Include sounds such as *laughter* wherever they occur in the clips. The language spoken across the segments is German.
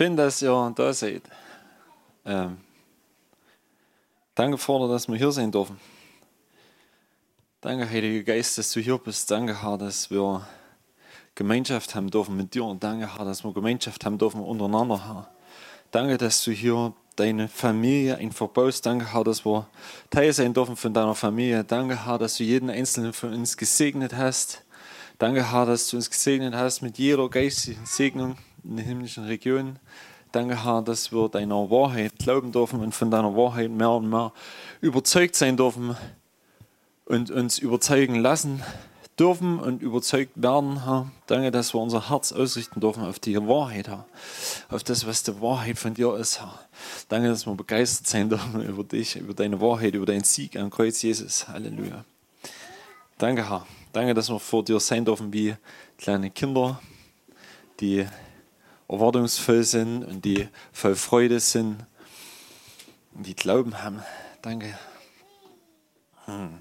Schön, dass ihr da seid. Ähm, danke, Vater, dass wir hier sein dürfen. Danke, Heiliger Geist, dass du hier bist. Danke, Herr, dass wir Gemeinschaft haben dürfen mit dir. Danke, Herr, dass wir Gemeinschaft haben dürfen untereinander, Herr. Danke, dass du hier deine Familie einfach baust. Danke, Herr, dass wir Teil sein dürfen von deiner Familie. Danke, Herr, dass du jeden einzelnen von uns gesegnet hast. Danke, Herr, dass du uns gesegnet hast mit jeder geistigen Segnung in den himmlischen Regionen. Danke, Herr, dass wir deiner Wahrheit glauben dürfen und von deiner Wahrheit mehr und mehr überzeugt sein dürfen und uns überzeugen lassen dürfen und überzeugt werden, Herr. Danke, dass wir unser Herz ausrichten dürfen auf die Wahrheit, Herr. Auf das, was die Wahrheit von dir ist, Herr. Danke, dass wir begeistert sein dürfen *laughs* über dich, über deine Wahrheit, über deinen Sieg am Kreuz Jesus. Halleluja. Danke, Herr. Danke, dass wir vor dir sein dürfen wie kleine Kinder, die erwartungsvoll sind und die voll Freude sind und die Glauben haben. Danke. Hm.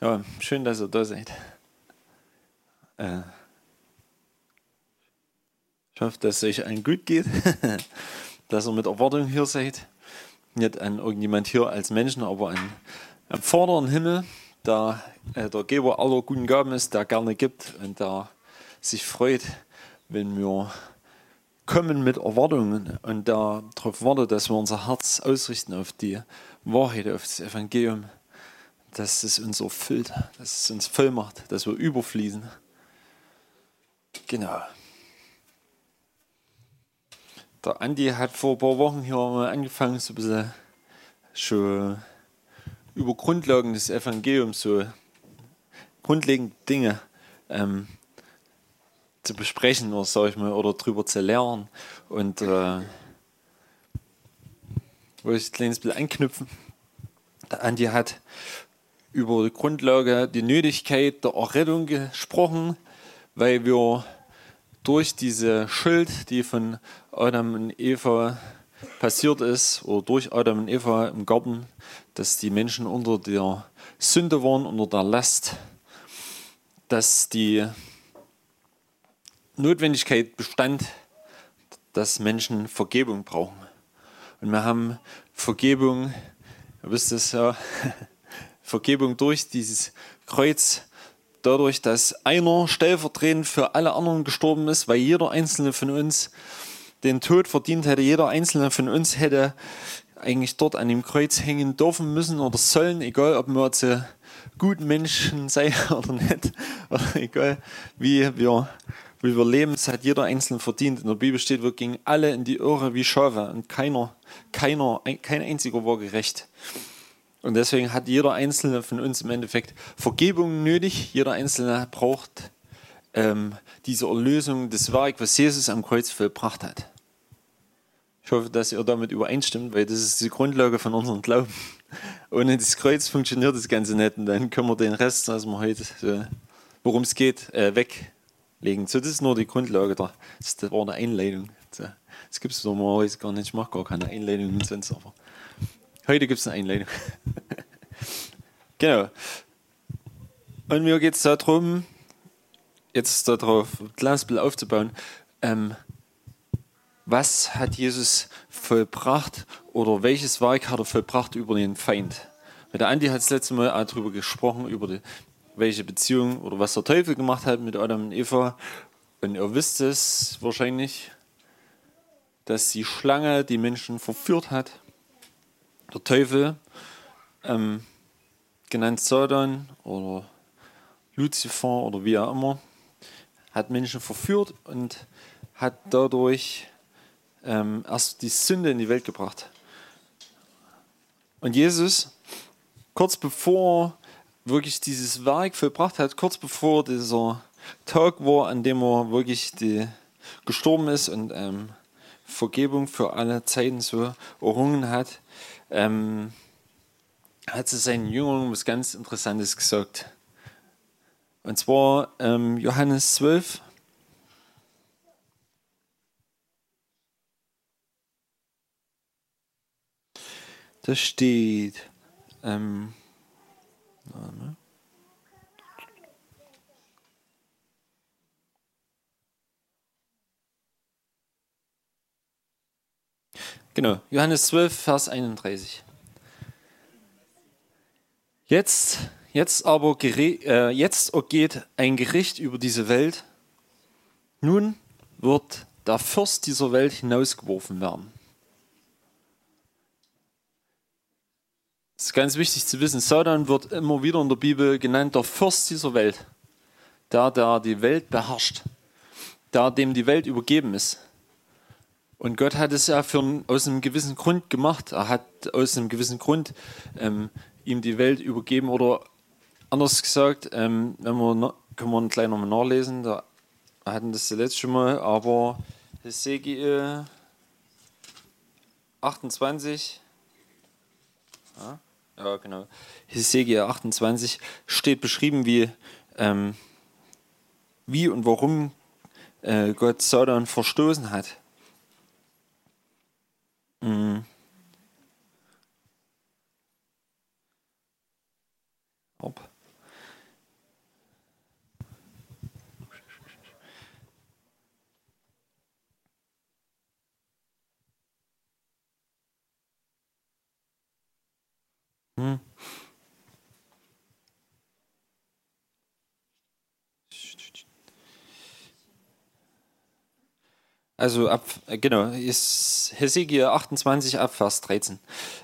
Ja, schön, dass ihr da seid. Äh, ich hoffe, dass es euch allen gut geht, *laughs* dass ihr mit Erwartung hier seid. Nicht an irgendjemand hier als Menschen, aber an, am vorderen Himmel, der äh, der Geber aller guten Gaben ist, der gerne gibt und der sich freut, wenn wir kommen mit Erwartungen und darauf wartet, dass wir unser Herz ausrichten auf die Wahrheit, auf das Evangelium, dass es uns erfüllt, dass es uns voll macht, dass wir überfließen. Genau. Der Andi hat vor ein paar Wochen hier mal angefangen, so ein bisschen schon über Grundlagen des Evangeliums, so grundlegende Dinge ähm, zu besprechen oder sag ich mal oder drüber zu lernen und äh, wollte ich ein kleines bisschen anknüpfen. Der Andi hat über die Grundlage die Nötigkeit der Errettung gesprochen, weil wir durch diese Schuld, die von Adam und Eva passiert ist, oder durch Adam und Eva im Garten, dass die Menschen unter der Sünde waren, unter der Last, dass die Notwendigkeit bestand, dass Menschen Vergebung brauchen. Und wir haben Vergebung, ihr wisst es ja, *laughs* Vergebung durch dieses Kreuz, dadurch, dass einer stellvertretend für alle anderen gestorben ist, weil jeder einzelne von uns den Tod verdient hätte. Jeder einzelne von uns hätte eigentlich dort an dem Kreuz hängen dürfen müssen oder sollen, egal ob wir jetzt guten Menschen *laughs* sein oder nicht, oder egal wie wir wie wir leben, es hat jeder Einzelne verdient. In der Bibel steht, wir gingen alle in die Irre wie Schafe und keiner, keiner, kein einziger war gerecht. Und deswegen hat jeder Einzelne von uns im Endeffekt Vergebung nötig. Jeder Einzelne braucht ähm, diese Erlösung, das Werk, was Jesus am Kreuz vollbracht hat. Ich hoffe, dass ihr damit übereinstimmt, weil das ist die Grundlage von unserem Glauben. *laughs* Ohne das Kreuz funktioniert das Ganze nicht und dann können wir den Rest, was wir heute, so, worum es geht, äh, weg legen. So, das ist nur die Grundlage da. Das war eine Einleitung. Das gibt es normalerweise gar nicht. Ich mache gar keine Einleitung sonst, aber heute gibt es eine Einleitung. *laughs* genau. Und mir geht es darum, jetzt darauf ein kleines Bild aufzubauen. Ähm, was hat Jesus vollbracht oder welches Werk hat er vollbracht über den Feind? Der Andi hat das letzte Mal auch darüber gesprochen, über die, welche Beziehung oder was der Teufel gemacht hat mit Adam und Eva. Und ihr wisst es wahrscheinlich, dass die Schlange die Menschen verführt hat. Der Teufel, ähm, genannt Satan oder Luzifer oder wie auch immer, hat Menschen verführt und hat dadurch ähm, erst die Sünde in die Welt gebracht. Und Jesus, kurz bevor wirklich dieses Werk vollbracht hat, kurz bevor dieser Tag war, an dem er wirklich die, gestorben ist und ähm, Vergebung für alle Zeiten so errungen hat, ähm, hat zu seinen Jüngern was ganz Interessantes gesagt. Und zwar ähm, Johannes 12. Da steht, ähm, Ne? Genau, Johannes 12, Vers 31. Jetzt, jetzt aber äh, jetzt geht ein Gericht über diese Welt. Nun wird der Fürst dieser Welt hinausgeworfen werden. Es ist ganz wichtig zu wissen, Satan wird immer wieder in der Bibel genannt, der Fürst dieser Welt. Der, der die Welt beherrscht. Der, dem die Welt übergeben ist. Und Gott hat es ja für, aus einem gewissen Grund gemacht. Er hat aus einem gewissen Grund ähm, ihm die Welt übergeben oder anders gesagt, ähm, wenn wir, können wir gleich nochmal nachlesen, da hatten das zuletzt schon mal, aber Hesekiel 28, ja, ja genau, Hesekiel 28 steht beschrieben, wie, ähm, wie und warum äh, Gott Sodom verstoßen hat. Mhm. Ob. Hm. Also ab, genau, ist Hesekiel 28 ab Vers 13.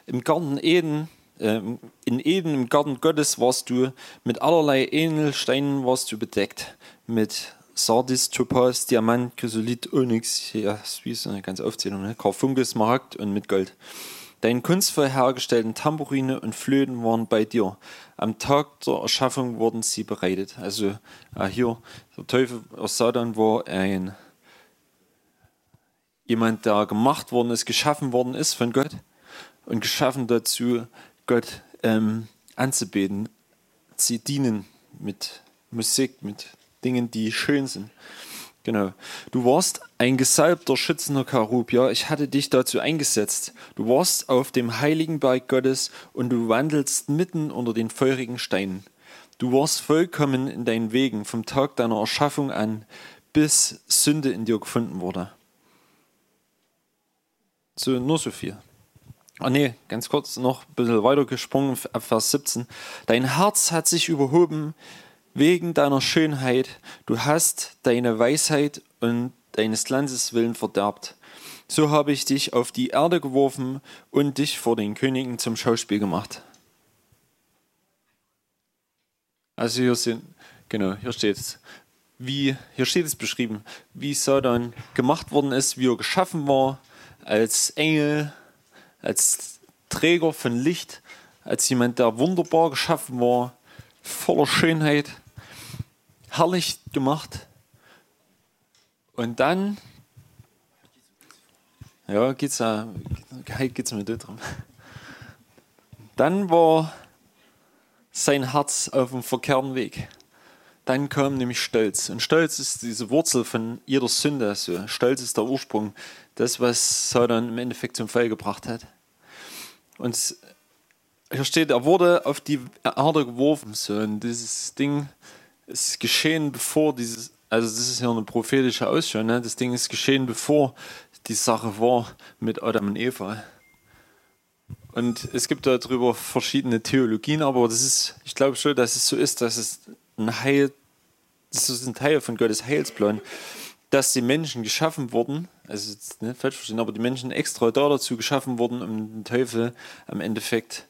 Im Garten Eden, äh, in Eden, im Garten Gottes warst du mit allerlei Ähnelsteinen warst du bedeckt. Mit Sardis, Topaz, Diamant, Chrysolit, Onyx, ja, wie eine ganze Aufzählung, ne? Karfunkel, Smaragd und mit Gold. Deine kunstvoll hergestellten Tambourine und Flöten waren bei dir. Am Tag der Erschaffung wurden sie bereitet. Also äh, hier, der Teufel aus Satan war ein jemand, der gemacht worden ist, geschaffen worden ist von Gott und geschaffen dazu, Gott ähm, anzubeten. Sie dienen mit Musik, mit Dingen, die schön sind. Genau. Du warst ein gesalbter, schützender Karub. Ja, ich hatte dich dazu eingesetzt. Du warst auf dem heiligen Berg Gottes und du wandelst mitten unter den feurigen Steinen. Du warst vollkommen in deinen Wegen vom Tag deiner Erschaffung an, bis Sünde in dir gefunden wurde. So, nur so viel. Ah nee, ganz kurz noch ein bisschen weiter gesprungen ab Vers 17. Dein Herz hat sich überhoben wegen deiner Schönheit. Du hast deine Weisheit und deines Landes willen verderbt. So habe ich dich auf die Erde geworfen und dich vor den Königen zum Schauspiel gemacht. Also hier sind, genau, hier steht es, wie, hier steht es beschrieben, wie Satan gemacht worden ist, wie er geschaffen war, als Engel, als Träger von Licht, als jemand, der wunderbar geschaffen war, voller Schönheit, herrlich gemacht. Und dann, ja, geht's ja, geht's mir drum. Dann war sein Herz auf dem verkehrten Weg. Dann kam nämlich Stolz. Und Stolz ist diese Wurzel von jeder Sünde. Also Stolz ist der Ursprung das, was Satan im Endeffekt zum Fall gebracht hat. Und hier steht, er wurde auf die Erde geworfen. So, und dieses Ding ist geschehen, bevor dieses, also das ist ja eine prophetische Ausschau, ne? das Ding ist geschehen, bevor die Sache war mit Adam und Eva. Und es gibt darüber verschiedene Theologien, aber das ist, ich glaube schon, dass es so ist, dass es ein Heil, das ist ein Teil von Gottes Heilsplan dass die Menschen geschaffen wurden, also jetzt nicht falsch verstehen, aber die Menschen extra da dazu geschaffen wurden, um den Teufel am Endeffekt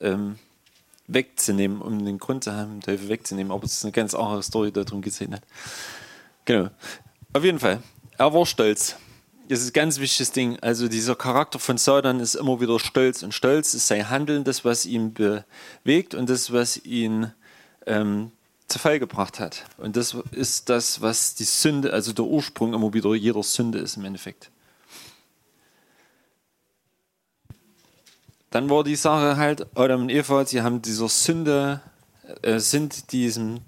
ähm, wegzunehmen, um den Grund zu haben, Teufel wegzunehmen. Aber es ist eine ganz andere Story, darum gesehen hat. Genau. Auf jeden Fall, er war stolz. Das ist ein ganz wichtiges Ding. Also dieser Charakter von Satan ist immer wieder stolz. Und stolz ist sein Handeln, das, was ihn bewegt und das, was ihn ähm, zu Fall gebracht hat. Und das ist das, was die Sünde, also der Ursprung immer wieder jeder Sünde ist im Endeffekt. Dann war die Sache halt, Adam und Eva, sie haben dieser Sünde, äh, sind diesem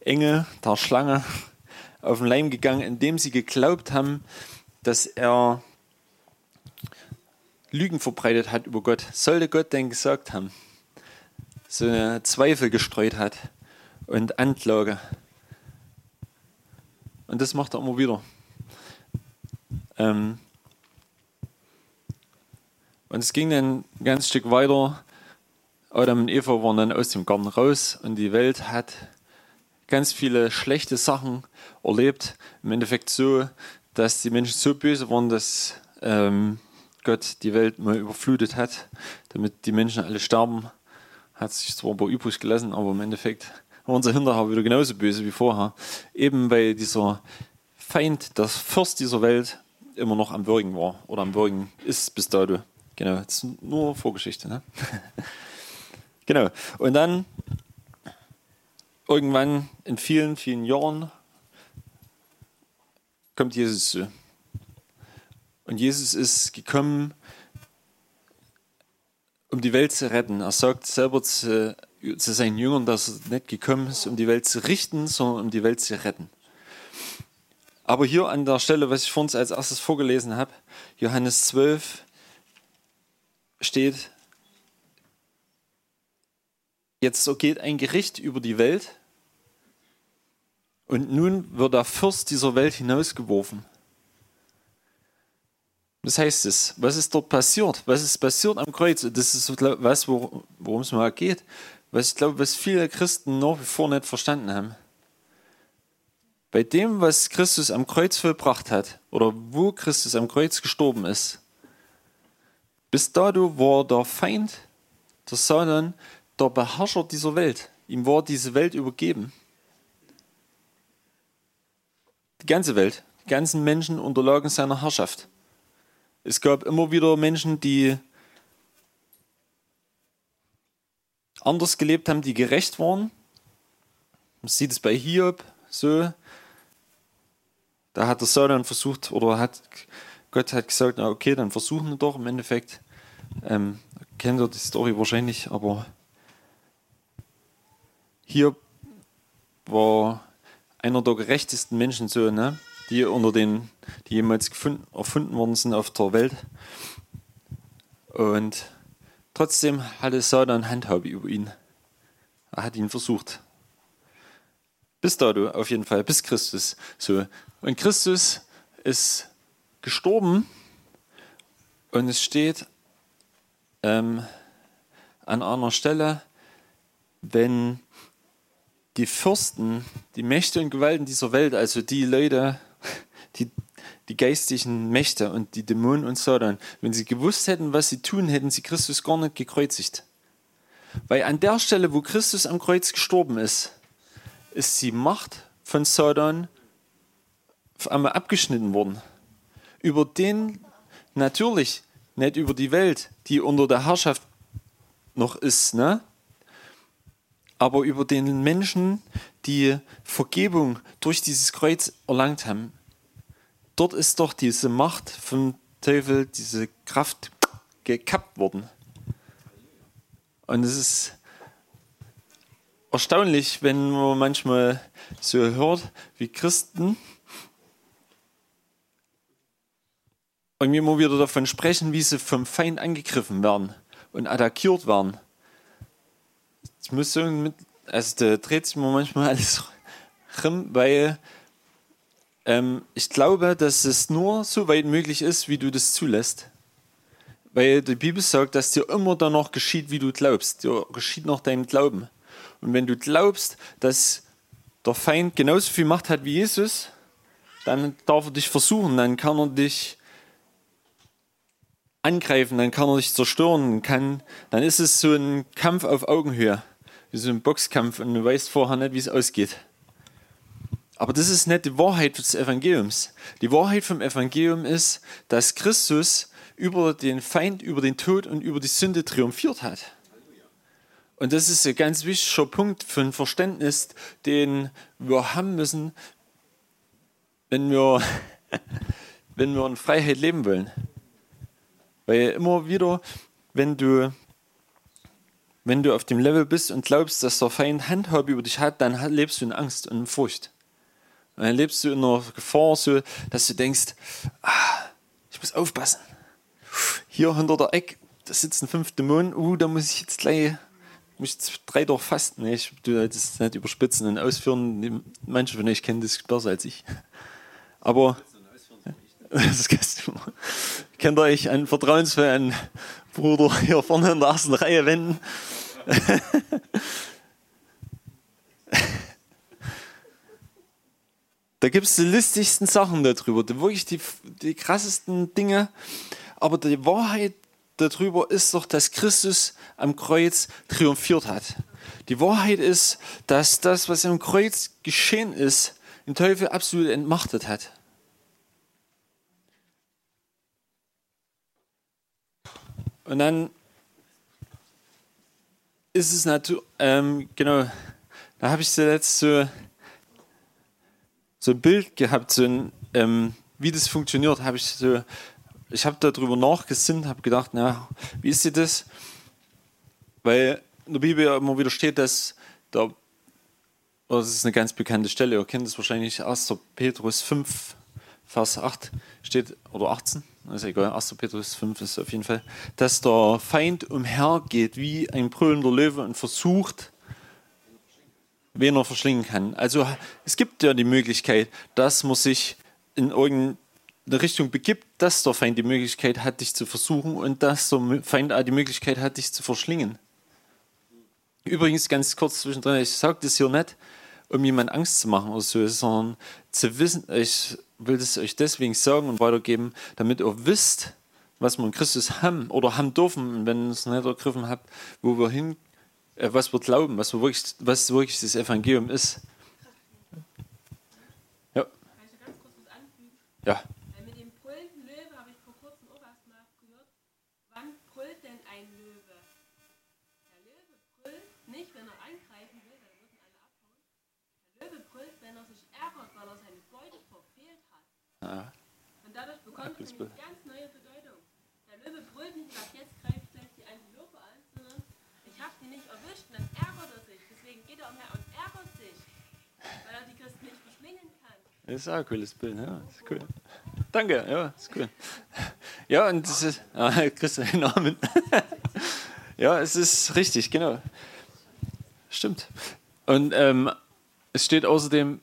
Engel, der Schlange, *laughs* auf den Leim gegangen, indem sie geglaubt haben, dass er Lügen verbreitet hat über Gott. Sollte Gott denn gesagt haben? so eine Zweifel gestreut hat und Anklage. Und das macht er immer wieder. Ähm, Und es ging dann ein ganz Stück weiter. Adam und Eva waren dann aus dem Garten raus und die Welt hat ganz viele schlechte Sachen erlebt. Im Endeffekt so, dass die Menschen so böse waren, dass ähm, Gott die Welt mal überflutet hat, damit die Menschen alle sterben. Hat sich zwar ein paar übrig gelassen, aber im Endeffekt waren sie hinterher wieder genauso böse wie vorher. Eben weil dieser Feind, das Fürst dieser Welt, immer noch am Würgen war oder am Würgen ist bis dato. Genau, ist nur Vorgeschichte. Ne? *laughs* genau. Und dann irgendwann in vielen, vielen Jahren kommt Jesus zu. Und Jesus ist gekommen, um die Welt zu retten. Er sagt selber zu, zu seinen Jüngern, dass er nicht gekommen ist, um die Welt zu richten, sondern um die Welt zu retten. Aber hier an der Stelle, was ich vorhin als erstes vorgelesen habe, Johannes 12, steht, jetzt geht ein Gericht über die Welt und nun wird der Fürst dieser Welt hinausgeworfen. Was heißt es? Was ist dort passiert? Was ist passiert am Kreuz? Das ist was, worum es mal geht. Was ich glaube, was viele Christen nach wie vor nicht verstanden haben. Bei dem, was Christus am Kreuz vollbracht hat, oder wo Christus am Kreuz gestorben ist, bis dato war der Feind, der Satan, der Beherrscher dieser Welt. Ihm war diese Welt übergeben. Die ganze Welt, die ganzen Menschen unterlagen seiner Herrschaft. Es gab immer wieder Menschen, die anders gelebt haben, die gerecht waren. Man sieht es bei Hiob so. Da hat der Satan versucht, oder hat Gott hat gesagt, na okay, dann versuchen wir doch. Im Endeffekt ähm, kennt ihr die Story wahrscheinlich, aber Hiob war einer der gerechtesten Menschen, so, ne? die unter den, die jemals gefunden, erfunden worden sind auf der Welt. Und trotzdem hatte Satan Handhabe über ihn. Er hat ihn versucht. Bis dato, auf jeden Fall, bis Christus. So. Und Christus ist gestorben und es steht ähm, an einer Stelle, wenn die Fürsten, die Mächte und Gewalten dieser Welt, also die Leute, die, die geistigen Mächte und die Dämonen und Satan, wenn sie gewusst hätten, was sie tun, hätten sie Christus gar nicht gekreuzigt. Weil an der Stelle, wo Christus am Kreuz gestorben ist, ist die Macht von Satan einmal abgeschnitten worden. Über den, natürlich, nicht über die Welt, die unter der Herrschaft noch ist, ne? aber über den Menschen, die Vergebung durch dieses Kreuz erlangt haben. Dort ist doch diese Macht vom Teufel, diese Kraft gekappt worden. Und es ist erstaunlich, wenn man manchmal so hört, wie Christen irgendwie immer wieder davon sprechen, wie sie vom Feind angegriffen werden und attackiert werden. Ich muss sagen, mit, also da dreht sich mir manchmal *laughs* alles rum, weil ähm, ich glaube, dass es nur so weit möglich ist, wie du das zulässt. Weil die Bibel sagt, dass dir immer danach geschieht, wie du glaubst. Dir geschieht nach deinem Glauben. Und wenn du glaubst, dass der Feind genauso viel Macht hat wie Jesus, dann darf er dich versuchen, dann kann er dich angreifen, dann kann er dich zerstören, kann, dann ist es so ein Kampf auf Augenhöhe wie so ein Boxkampf und du weißt vorher nicht, wie es ausgeht. Aber das ist nicht die Wahrheit des Evangeliums. Die Wahrheit vom Evangelium ist, dass Christus über den Feind, über den Tod und über die Sünde triumphiert hat. Und das ist ein ganz wichtiger Punkt für ein Verständnis, den wir haben müssen, wenn wir, *laughs* wenn wir in Freiheit leben wollen. Weil immer wieder, wenn du wenn du auf dem Level bist und glaubst, dass der Feind Handhabe über dich hat, dann lebst du in Angst und in Furcht. Und dann lebst du in einer Gefahr, so, dass du denkst, ah, ich muss aufpassen. Hier hinter der Eck, da sitzen fünf Dämonen, uh, da muss ich jetzt gleich, muss jetzt drei doch fasten. Nee, ich tu das nicht überspitzen und ausführen. Manche von euch kennen das besser als ich. Aber *laughs* das kannst du Könnt ihr euch einen vertrauensvollen Bruder hier vorne in der ersten Reihe wenden? *laughs* da gibt es die listigsten Sachen darüber, wirklich die, die krassesten Dinge. Aber die Wahrheit darüber ist doch, dass Christus am Kreuz triumphiert hat. Die Wahrheit ist, dass das, was am Kreuz geschehen ist, den Teufel absolut entmachtet hat. Und dann ist es natürlich, ähm, genau, da habe ich zuletzt so, so ein Bild gehabt, so ein, ähm, wie das funktioniert, habe ich so, ich habe darüber nachgesinnt, habe gedacht, na, wie ist das? Weil in der Bibel ja immer wieder steht, dass da, das ist eine ganz bekannte Stelle, ihr kennt es wahrscheinlich, 1. Petrus 5, Vers 8 steht, oder 18, ist egal, 1. Petrus 5 ist auf jeden Fall, dass der Feind umhergeht wie ein brüllender Löwe und versucht, wen er verschlingen kann. Also es gibt ja die Möglichkeit, dass man sich in irgendeine Richtung begibt, dass der Feind die Möglichkeit hat, dich zu versuchen und dass der Feind auch die Möglichkeit hat, dich zu verschlingen. Übrigens, ganz kurz zwischendrin, ich sage das hier nicht, um jemand Angst zu machen oder so, sondern zu wissen, ich will das euch deswegen sagen und weitergeben, damit ihr wisst, was wir in Christus haben oder haben dürfen, wenn ihr es nicht ergriffen habt, wo wir hin, äh, was wir glauben, was, wir wirklich, was wirklich das Evangelium ist. Ja. Ja. Ja. Und dadurch bekommt es eine ganz neue Bedeutung. Der Löwe brüllt nicht, sagt, jetzt greift gleich die Antilope an, sondern ich habe die nicht erwischt und dann ärgert er sich. Deswegen geht er umher und ärgert sich, weil er die Christen nicht verschlingen kann. Das ist auch ein cooles Bild, ja, das ist cool. Danke, ja, ist cool. Ja, und das ist, *laughs* ah, kriegst du den Namen. ja, es ist richtig, genau. Stimmt. Und ähm, es steht außerdem,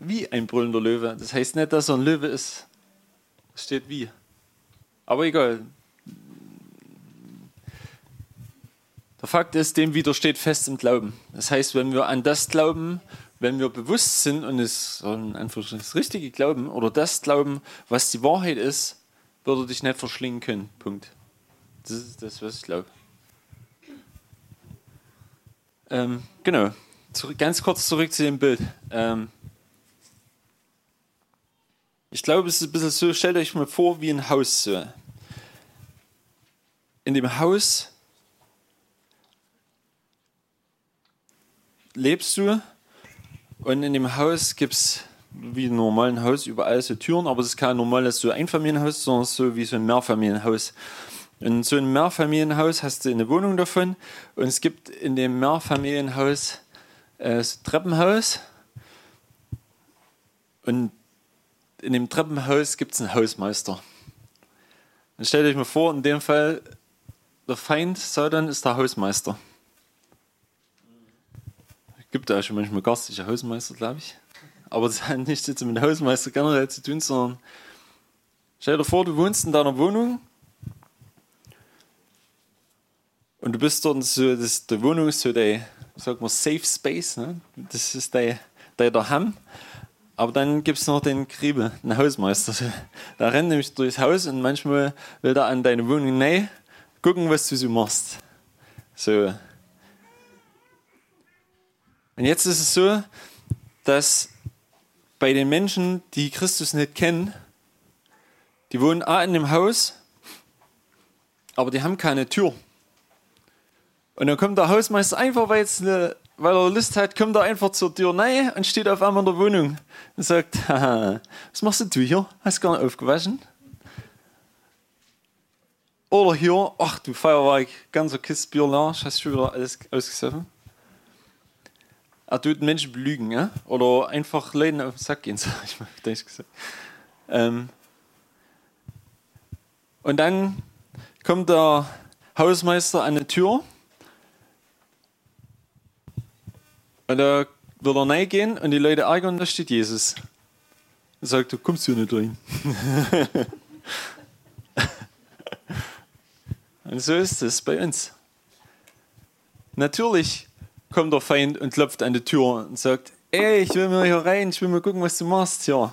wie ein brüllender Löwe. Das heißt nicht, dass er ein Löwe ist. Es steht wie. Aber egal. Der Fakt ist, dem widersteht fest im Glauben. Das heißt, wenn wir an das glauben, wenn wir bewusst sind und es in das richtige Glauben oder das glauben, was die Wahrheit ist, wird er dich nicht verschlingen können. Punkt. Das ist das, was ich glaube. Ähm, genau. Zurück, ganz kurz zurück zu dem Bild. Ähm, ich glaube, es ist ein bisschen so, stellt euch mal vor, wie ein Haus so. In dem Haus lebst du und in dem Haus gibt es wie ein normales Haus überall so Türen, aber es ist kein normales so Einfamilienhaus, sondern so wie so ein Mehrfamilienhaus. In so einem Mehrfamilienhaus hast du eine Wohnung davon und es gibt in dem Mehrfamilienhaus äh, ein Treppenhaus und in dem Treppenhaus gibt es einen Hausmeister. Dann stellt euch mal vor, in dem Fall, der Feind Satan ist der Hausmeister. Gibt da schon manchmal garstige Hausmeister, glaube ich. Aber das hat nichts mit dem Hausmeister generell zu tun, sondern stell dir vor, du wohnst in deiner Wohnung und du bist dort so, das, die Wohnung ist so dein, sag mal, Safe Space, ne? das ist dein, dein Daheim. Aber dann gibt es noch den Kriebe, den Hausmeister. *laughs* Da rennt nämlich durchs Haus und manchmal will er an deine Wohnung nein, gucken, was du so machst. So. Und jetzt ist es so, dass bei den Menschen, die Christus nicht kennen, die wohnen auch in dem Haus, aber die haben keine Tür. Und dann kommt der Hausmeister einfach, weil jetzt eine weil er Lust hat, kommt er einfach zur Tür rein und steht auf einmal in der Wohnung und sagt, Haha, was machst du hier? Hast du gar nicht aufgewaschen? Oder hier, ach du Feuerwerk, ganzer Kiste Bier hast du schon wieder alles ausgesoffen? Er tut Menschen belügen, ja? oder einfach Leuten auf den Sack gehen, *laughs* sag ich mal, ich gesagt. Ähm und dann kommt der Hausmeister an die Tür Und da wird er reingehen und die Leute ärgern, da steht Jesus. Er sagt, du kommst hier nicht rein. Und so ist es bei uns. Natürlich kommt der Feind und klopft an die Tür und sagt, ey, ich will mal hier rein, ich will mal gucken, was du machst hier.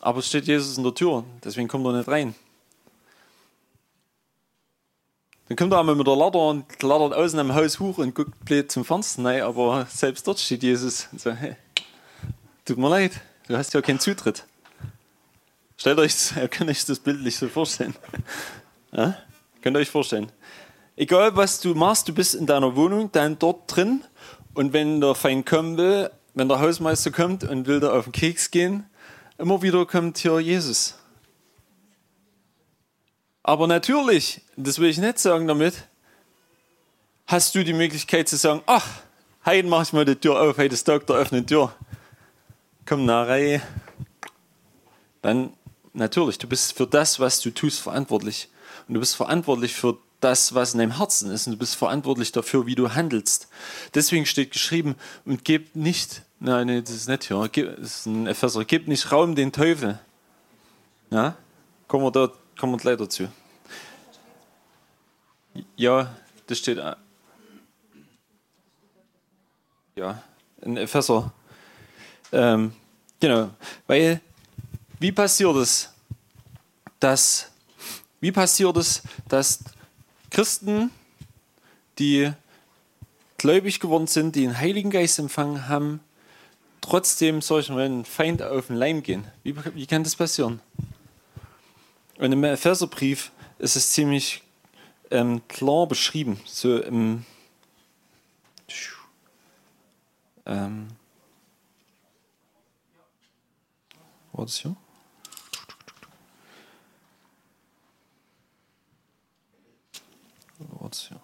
Aber es steht Jesus in der Tür, deswegen kommt er nicht rein. Dann kommt *laughs* *laughs* er einmal mit der Lader und laddert außen am Haus hoch und guckt blöd zum Fenster rein, aber selbst dort steht Jesus und sagt, hey, tut mir leid, du hast ja keinen Zutritt. Stellt euch, könnt euch das bildlich so vorstellen. Ja? Könnt ihr euch vorstellen. Egal was du machst, du bist in deiner Wohnung, dann dort drin und wenn der Feind kommen will, wenn der Hausmeister kommt und will da auf den Keks gehen, immer wieder kommt hier Jesus. Aber natürlich, das will ich nicht sagen damit, hast du die Möglichkeit zu sagen, ach, heute mach ich mal die Tür auf, heute ist Tag der offenen Tür. Komm nach Reihe. Dann natürlich, du bist für das, was du tust, verantwortlich. Und du bist verantwortlich für das, was in deinem Herzen ist. Und du bist verantwortlich dafür, wie du handelst. Deswegen steht geschrieben, und gebt nicht, nein, nee, das ist nicht hier, das ist ein Epheser, gebt nicht Raum den Teufel. Ja? Kommen wir da, kommen wir gleich dazu. Ja, das steht, ja, in Epheser. Ähm, genau, weil, wie passiert es, dass, wie passiert es, dass Christen, die gläubig geworden sind, die den Heiligen Geist empfangen haben, trotzdem solchen Feind auf den Leim gehen. Wie, wie kann das passieren? Und im Epheserbrief ist es ziemlich ähm, klar beschrieben. So im ähm, war das hier? Ratio.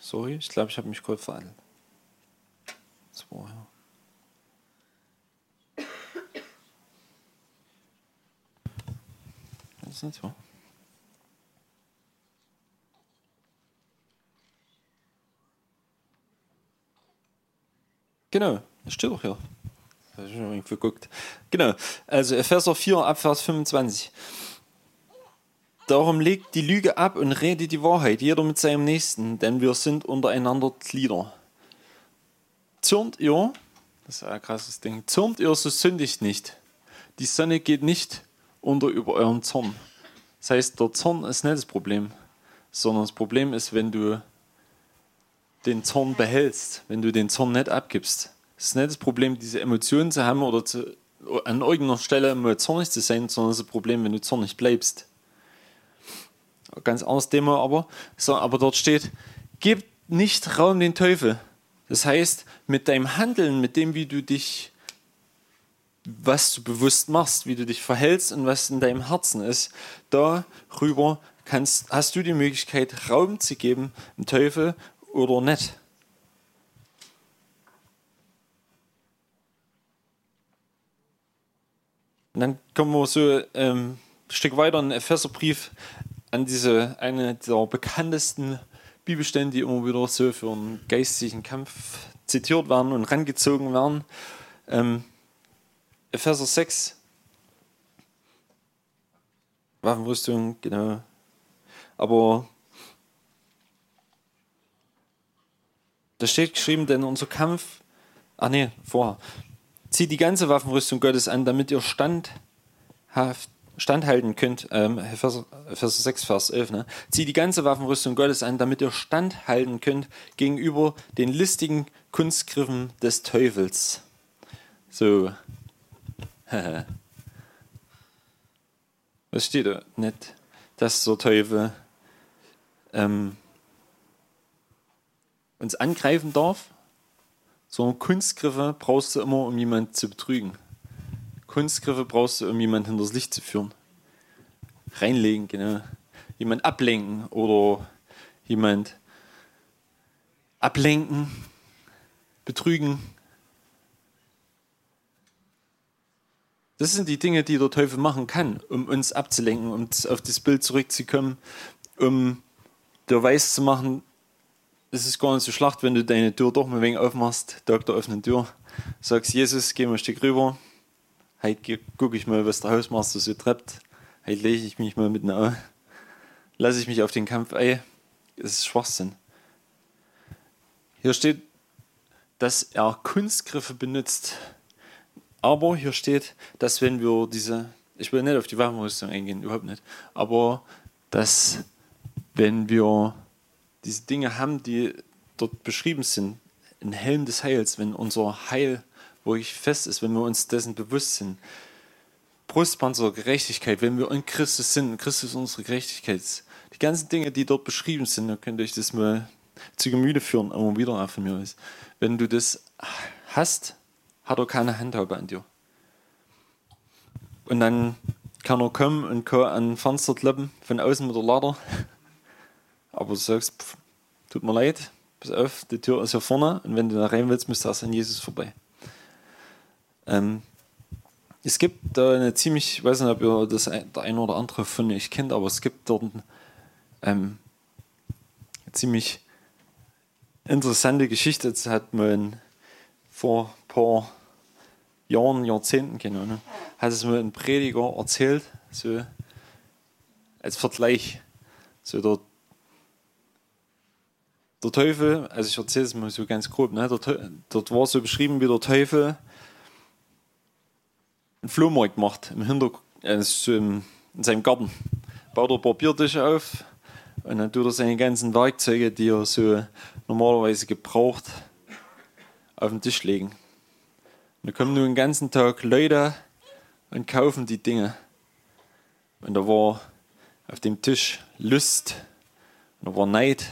Sorry, ich glaube, ich habe mich kurz verhandelt. Das war. Das nicht so. Genau, das steht doch hier. Habe ich schon geguckt. Genau, also Epheser 4, Abvers 25. Darum legt die Lüge ab und redet die Wahrheit, jeder mit seinem Nächsten, denn wir sind untereinander Glieder. Zürnt ihr, das ist ein krasses Ding, zürnt ihr, so sündigt nicht. Die Sonne geht nicht unter über euren Zorn. Das heißt, der Zorn ist nicht das Problem, sondern das Problem ist, wenn du den Zorn behältst, wenn du den Zorn nicht abgibst. Es ist nicht das Problem, diese Emotionen zu haben oder zu, an irgendeiner Stelle immer zornig zu sein, sondern es ist das Problem, wenn du zornig bleibst ganz anderes Thema, aber, so, aber dort steht, gib nicht Raum den Teufel. Das heißt, mit deinem Handeln, mit dem, wie du dich, was du bewusst machst, wie du dich verhältst und was in deinem Herzen ist, darüber kannst, hast du die Möglichkeit, Raum zu geben, dem Teufel oder nicht. Und dann kommen wir so ähm, ein Stück weiter in den Epheserbrief an diese eine der bekanntesten Bibelstellen, die immer wieder so für einen geistigen Kampf zitiert werden und rangezogen werden. Ähm, Epheser 6. Waffenrüstung, genau. Aber da steht geschrieben, denn unser Kampf, ah nee, vorher, zieht die ganze Waffenrüstung Gottes an, damit ihr standhaft standhalten könnt, ähm, Vers, Vers 6, Vers 11, ne? zieht die ganze Waffenrüstung Gottes an, damit ihr standhalten könnt gegenüber den listigen Kunstgriffen des Teufels. So. *laughs* Was steht da? Nicht, dass der Teufel ähm, uns angreifen darf, sondern Kunstgriffe brauchst du immer, um jemanden zu betrügen. Kunstgriffe brauchst du, um jemanden hinters Licht zu führen. Reinlegen, genau. Jemand ablenken oder jemand ablenken, betrügen. Das sind die Dinge, die der Teufel machen kann, um uns abzulenken, um auf das Bild zurückzukommen, um dir weiß zu machen, es ist gar nicht so schlecht, wenn du deine Tür doch mal wenig aufmachst, der offenen Tür, sagst, Jesus, geh mal ein Stück rüber, Heute gucke ich mal, was der Hausmeister so treibt. Heute lege ich mich mal mit einer, lasse ich mich auf den Kampf ein. Das ist Schwachsinn. Hier steht, dass er Kunstgriffe benutzt. Aber hier steht, dass wenn wir diese, ich will nicht auf die Waffenrüstung eingehen, überhaupt nicht, aber dass wenn wir diese Dinge haben, die dort beschrieben sind, ein Helm des Heils, wenn unser Heil wirklich fest ist, wenn wir uns dessen bewusst sind, Brustpanzer Gerechtigkeit, wenn wir in Christus sind, in Christus unsere Gerechtigkeit, die ganzen Dinge, die dort beschrieben sind, da könnt ihr euch das mal zu Gemüte führen, immer wieder auch von mir ist. Wenn du das hast, hat er keine Handhabe an dir. Und dann kann er kommen und kann an Fenster klappen, von außen mit der Lader. *laughs* Aber du sagst, pff, tut mir leid, pass auf, die Tür ist hier vorne und wenn du da rein willst, musst du erst an Jesus vorbei. Ähm, es gibt da eine ziemlich, ich weiß nicht, ob ihr das der eine oder andere von euch kennt, aber es gibt dort ähm, eine ziemlich interessante Geschichte. Das hat man vor paar Jahren, Jahrzehnten, keine Ahnung, hat es mir ein Prediger erzählt, so als Vergleich. So der, der Teufel, also ich erzähle es mal so ganz grob, ne? der, dort war so beschrieben, wie der Teufel einen Flohmarkt macht im Hintergrund, also in seinem Garten. Baut er Papiertische auf und dann tut er seine ganzen Werkzeuge, die er so normalerweise gebraucht, auf den Tisch legen. Und da kommen nur den ganzen Tag Leute und kaufen die Dinge. Und da war auf dem Tisch Lust, und da war Neid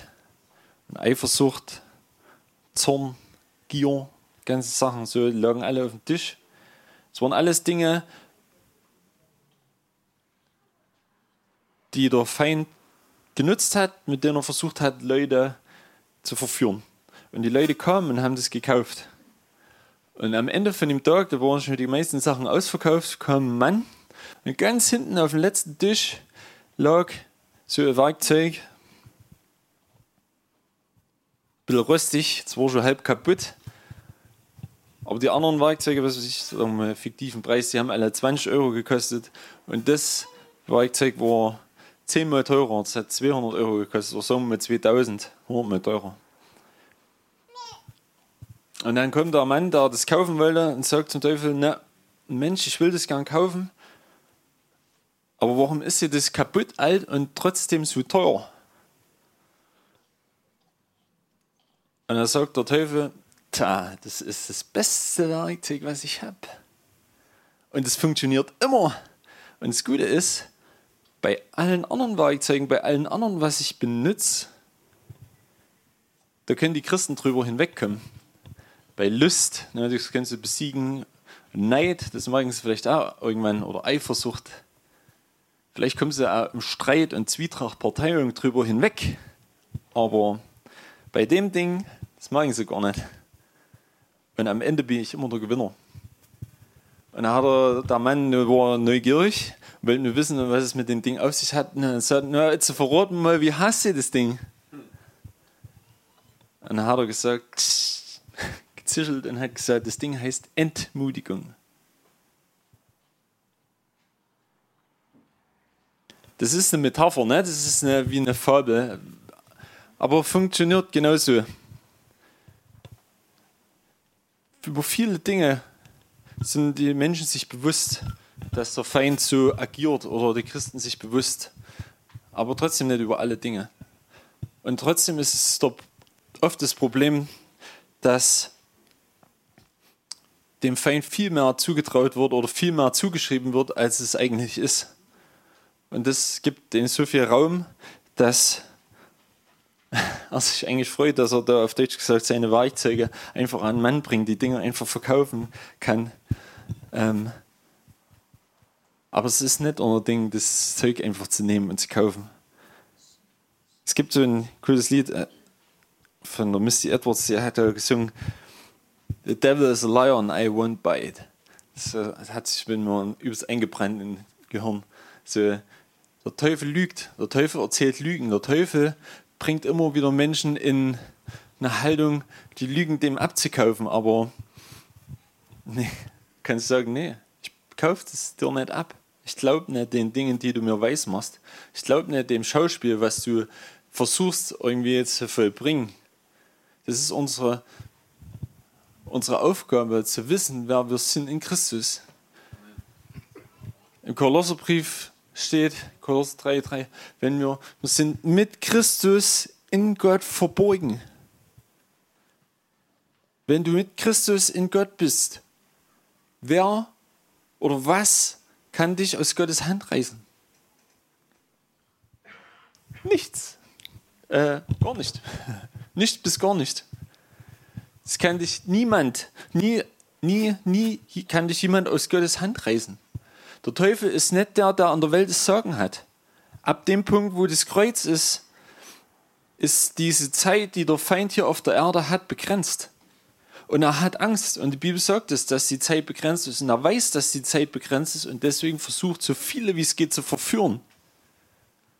und Eifersucht, Zorn, Gier, ganze Sachen, so lagen alle auf dem Tisch. Es waren alles Dinge, die der Feind genutzt hat, mit denen er versucht hat, Leute zu verführen. Und die Leute kamen und haben das gekauft. Und am Ende von dem Tag, da waren schon die meisten Sachen ausverkauft, kam ein Mann und ganz hinten auf dem letzten Tisch lag so ein Werkzeug, ein bisschen rostig, es war schon halb kaputt. Aber die anderen Werkzeuge, was weiß ich, um einen fiktiven Preis, die haben alle 20 Euro gekostet. Und das Werkzeug war zehnmal teurer. Das hat 200 Euro gekostet. Oder sagen wir 2000, 100 mal teurer. Und dann kommt der Mann, der das kaufen wollte, und sagt zum Teufel: Na, Mensch, ich will das gern kaufen. Aber warum ist dir das kaputt alt und trotzdem so teuer? Und dann sagt der Teufel: Tja, das ist das beste Werkzeug, was ich habe. Und es funktioniert immer. Und das Gute ist, bei allen anderen Werkzeugen, bei allen anderen, was ich benutze, da können die Christen drüber hinwegkommen. Bei Lust, ne, das kannst du besiegen. Neid, das merken sie vielleicht auch irgendwann, oder Eifersucht. Vielleicht kommen sie auch im Streit und Zwietracht, Parteiung drüber hinweg. Aber bei dem Ding, das merken sie gar nicht. Und am Ende bin ich immer der Gewinner. Und dann hat er, der Mann war neugierig, wollte nur wissen, was es mit dem Ding auf sich hat. Und er sagt, na, jetzt verraten mal, wie hast du das Ding? Und dann hat er gesagt, *laughs* gezischelt und hat gesagt, das Ding heißt Entmutigung. Das ist eine Metapher, ne? das ist eine, wie eine Fabel, aber funktioniert genauso. Über viele Dinge sind die Menschen sich bewusst, dass der Feind so agiert oder die Christen sich bewusst, aber trotzdem nicht über alle Dinge. Und trotzdem ist es oft das Problem, dass dem Feind viel mehr zugetraut wird oder viel mehr zugeschrieben wird, als es eigentlich ist. Und das gibt denen so viel Raum, dass *laughs* er sich eigentlich freut, dass er da auf Deutsch gesagt seine Werkzeuge einfach an den Mann bringt, die Dinge einfach verkaufen kann. Ähm, aber es ist nicht unter Ding, das Zeug einfach zu nehmen und zu kaufen. Es gibt so ein cooles Lied äh, von der Misty Edwards, die hat da gesungen, The devil is a liar and I won't it. Das, das hat sich bin mir übelst eingebrannt im Gehirn. So, der Teufel lügt, der Teufel erzählt Lügen, der Teufel bringt immer wieder Menschen in eine Haltung, die Lügen dem abzukaufen. Aber nee, kannst du sagen, nee, ich kaufe es dir nicht ab. Ich glaube nicht den Dingen, die du mir weiß machst. Ich glaube nicht dem Schauspiel, was du versuchst irgendwie zu vollbringen. Das ist unsere, unsere Aufgabe, zu wissen, wer wir sind in Christus. Im Kolosserbrief steht, Kolosser 3,3, wenn wir, wir sind mit Christus in Gott verborgen. Wenn du mit Christus in Gott bist, wer oder was kann dich aus Gottes Hand reißen? Nichts. Äh, gar nicht. *laughs* Nicht bis gar nicht. Es kann dich niemand, nie, nie, nie kann dich jemand aus Gottes Hand reißen. Der Teufel ist nicht der, der an der Welt das Sagen hat. Ab dem Punkt, wo das Kreuz ist, ist diese Zeit, die der Feind hier auf der Erde hat, begrenzt. Und er hat Angst. Und die Bibel sagt es, dass die Zeit begrenzt ist. Und er weiß, dass die Zeit begrenzt ist und deswegen versucht, so viele wie es geht zu verführen.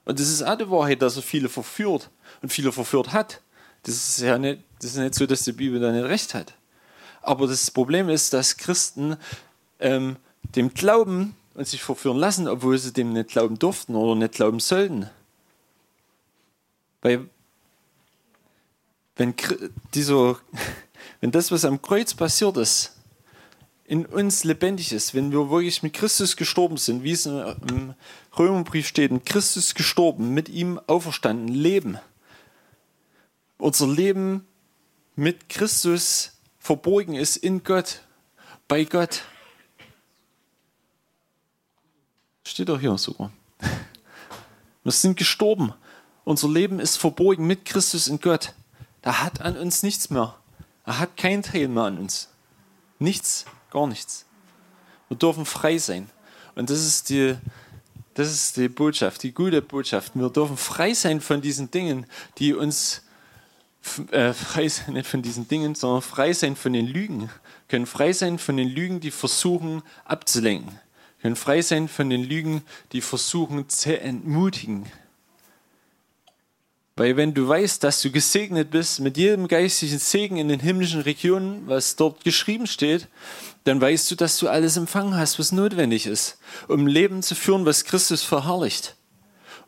Und das ist auch die Wahrheit, dass er viele verführt und viele verführt hat. Das ist ja nicht, das ist nicht so, dass die Bibel da nicht recht hat. Aber das Problem ist, dass Christen ähm, dem glauben und sich verführen lassen, obwohl sie dem nicht glauben durften oder nicht glauben sollten. Weil wenn dieser *laughs* wenn das, was am Kreuz passiert ist, in uns lebendig ist, wenn wir wirklich mit Christus gestorben sind, wie es im Römerbrief steht, in Christus gestorben, mit ihm auferstanden, leben, unser Leben mit Christus verborgen ist in Gott, bei Gott. Steht doch hier sogar. *laughs* Wir sind gestorben. Unser Leben ist verborgen mit Christus in Gott. Da hat an uns nichts mehr. Er hat kein Teil mehr an uns. Nichts, gar nichts. Wir dürfen frei sein. Und das ist die, das ist die Botschaft, die gute Botschaft. Wir dürfen frei sein von diesen Dingen, die uns äh, frei sein, nicht von diesen Dingen, sondern frei sein von den Lügen. Können frei sein von den Lügen, die versuchen abzulenken. Können frei sein von den Lügen, die versuchen zu entmutigen. Weil wenn du weißt, dass du gesegnet bist mit jedem geistlichen Segen in den himmlischen Regionen, was dort geschrieben steht, dann weißt du, dass du alles empfangen hast, was notwendig ist, um ein Leben zu führen, was Christus verherrlicht.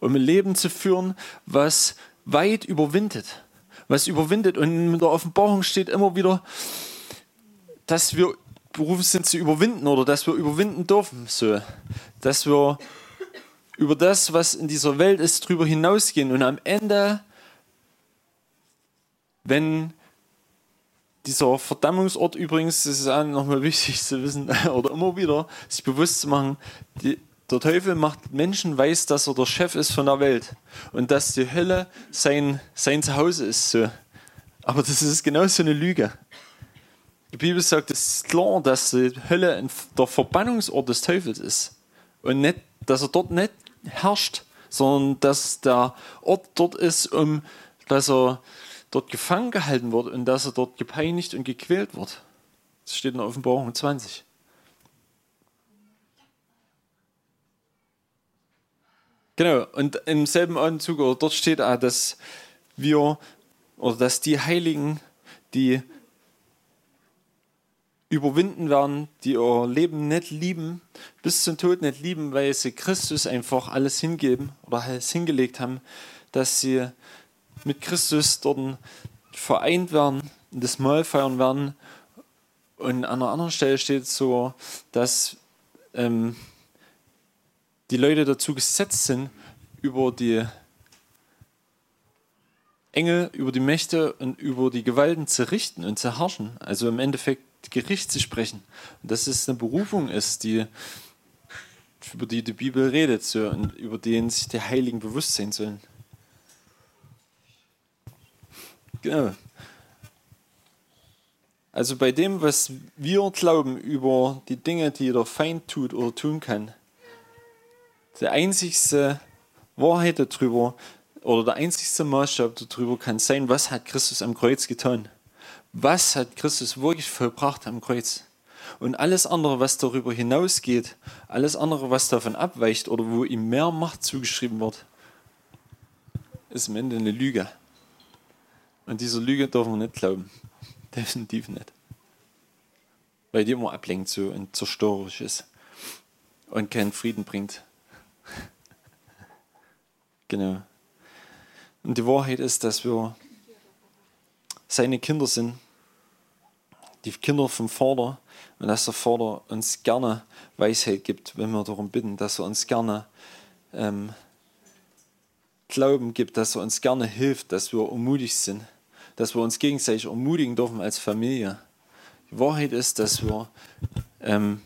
Um ein Leben zu führen, was weit überwindet. Was überwindet. Und in der Offenbarung steht immer wieder, dass wir berufen sind zu überwinden oder dass wir überwinden dürfen. So. Dass wir über das, was in dieser Welt ist, drüber hinausgehen. Und am Ende, wenn dieser Verdammungsort übrigens, das ist auch nochmal wichtig zu wissen *laughs* oder immer wieder, sich bewusst zu machen, die, der Teufel macht Menschen weiß, dass er der Chef ist von der Welt und dass die Hölle sein, sein Zuhause ist. So. Aber das ist genau so eine Lüge. Die Bibel sagt, es ist klar, dass die Hölle der Verbannungsort des Teufels ist und nicht, dass er dort nicht herrscht, sondern dass der Ort dort ist, um dass er dort gefangen gehalten wird und dass er dort gepeinigt und gequält wird. Das steht in der Offenbarung 20. Genau, und im selben Anzug, oder dort steht auch, dass wir, oder dass die Heiligen, die überwinden werden, die ihr Leben nicht lieben, bis zum Tod nicht lieben, weil sie Christus einfach alles hingeben oder alles hingelegt haben, dass sie mit Christus dort vereint werden, das Mahl feiern werden. Und an einer anderen Stelle steht so, dass ähm, die Leute dazu gesetzt sind, über die Engel, über die Mächte und über die Gewalten zu richten und zu herrschen. Also im Endeffekt Gericht zu sprechen. Und dass es eine Berufung ist, die, über die die Bibel redet so, und über den sich die Heiligen bewusst sein sollen. Genau. Also bei dem, was wir glauben über die Dinge, die der Feind tut oder tun kann, der einzigste Wahrheit darüber oder der einzigste Maßstab darüber kann sein, was hat Christus am Kreuz getan was hat Christus wirklich vollbracht am Kreuz. Und alles andere, was darüber hinausgeht, alles andere, was davon abweicht oder wo ihm mehr Macht zugeschrieben wird, ist am Ende eine Lüge. Und dieser Lüge dürfen wir nicht glauben. *laughs* Definitiv nicht. Weil die immer ablenkt so und zerstörerisch ist. und keinen Frieden bringt. *laughs* genau. Und die Wahrheit ist, dass wir seine Kinder sind, die Kinder vom Vater, und dass der Vater uns gerne Weisheit gibt, wenn wir darum bitten, dass er uns gerne ähm, Glauben gibt, dass er uns gerne hilft, dass wir ermutigt sind, dass wir uns gegenseitig ermutigen dürfen als Familie. Die Wahrheit ist, dass wir ähm,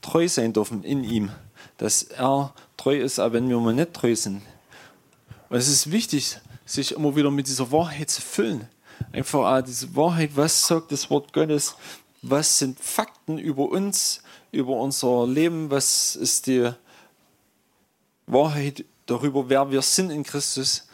treu sein dürfen in ihm, dass er treu ist, auch wenn wir mal nicht treu sind. Und es ist wichtig, sich immer wieder mit dieser Wahrheit zu füllen. Einfach auch diese Wahrheit, was sagt das Wort Gottes, was sind Fakten über uns, über unser Leben, was ist die Wahrheit darüber, wer wir sind in Christus.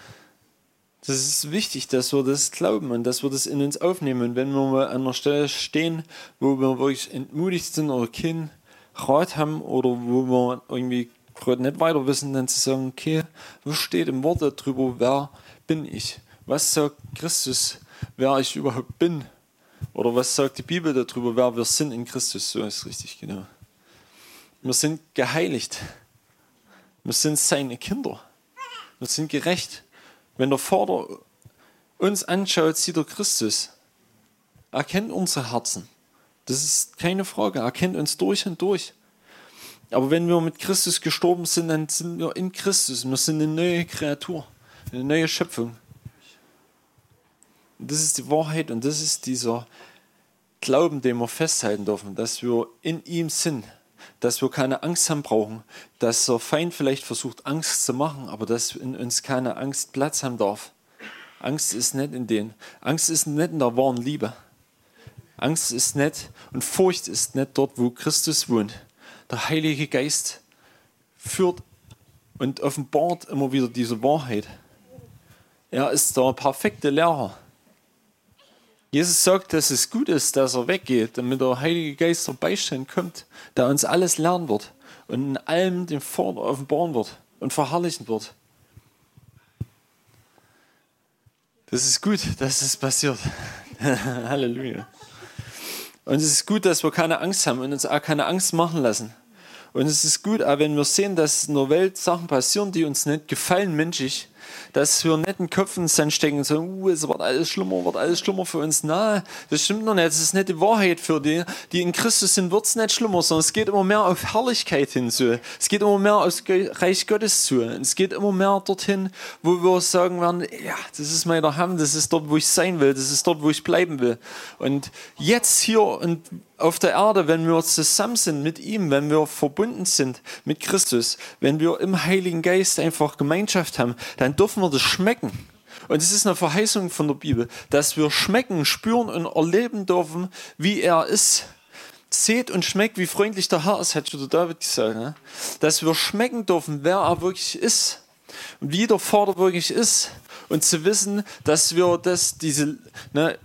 Das ist wichtig, dass wir das glauben und dass wir das in uns aufnehmen. Und wenn wir mal an einer Stelle stehen, wo wir wirklich entmutigt sind oder keinen Rat haben oder wo wir irgendwie gerade nicht weiter wissen, dann zu sagen, okay, was steht im Wort darüber, wer bin ich? Was sagt Christus, wer ich überhaupt bin? Oder was sagt die Bibel darüber, wer wir sind in Christus? So ist richtig, genau. Wir sind geheiligt. Wir sind seine Kinder. Wir sind gerecht. Wenn der Vater uns anschaut, sieht er Christus. Er kennt unsere Herzen. Das ist keine Frage. Er kennt uns durch und durch. Aber wenn wir mit Christus gestorben sind, dann sind wir in Christus. Wir sind eine neue Kreatur, eine neue Schöpfung. Und das ist die Wahrheit und das ist dieser Glauben, den wir festhalten dürfen, dass wir in ihm sind dass wir keine Angst haben brauchen, dass der Feind vielleicht versucht, Angst zu machen, aber dass in uns keine Angst Platz haben darf. Angst ist nicht in denen. Angst ist nicht in der wahren Liebe. Angst ist nicht und Furcht ist nicht dort, wo Christus wohnt. Der Heilige Geist führt und offenbart immer wieder diese Wahrheit. Er ist der perfekte Lehrer. Jesus sagt, dass es gut ist, dass er weggeht, damit der Heilige Geist der Beistand kommt, der uns alles lernen wird und in allem den Vater offenbaren wird und verherrlichen wird. Das ist gut, dass es passiert. *laughs* Halleluja. Und es ist gut, dass wir keine Angst haben und uns auch keine Angst machen lassen. Und es ist gut, auch wenn wir sehen, dass in der Welt Sachen passieren, die uns nicht gefallen menschlich, dass wir in Köpfen stecken und sagen, uh, es wird alles schlimmer, wird alles schlimmer für uns. Na, das stimmt noch nicht. Das ist nicht die Wahrheit für die, die in Christus sind, wird es nicht schlimmer, sondern es geht immer mehr auf Herrlichkeit hin zu. Es geht immer mehr aufs Reich Gottes zu. Es geht immer mehr dorthin, wo wir sagen werden, ja, das ist meine Hand, das ist dort, wo ich sein will, das ist dort, wo ich bleiben will. Und jetzt hier und auf der Erde, wenn wir zusammen sind mit ihm, wenn wir verbunden sind mit Christus, wenn wir im Heiligen Geist einfach Gemeinschaft haben, dann dürfen wir das schmecken. Und es ist eine Verheißung von der Bibel, dass wir schmecken, spüren und erleben dürfen, wie er ist. Seht und schmeckt, wie freundlich der Herr ist, hat schon der David gesagt. Ne? Dass wir schmecken dürfen, wer er wirklich ist und wie der Vater wirklich ist. Und zu wissen, dass wir das, diese, ne,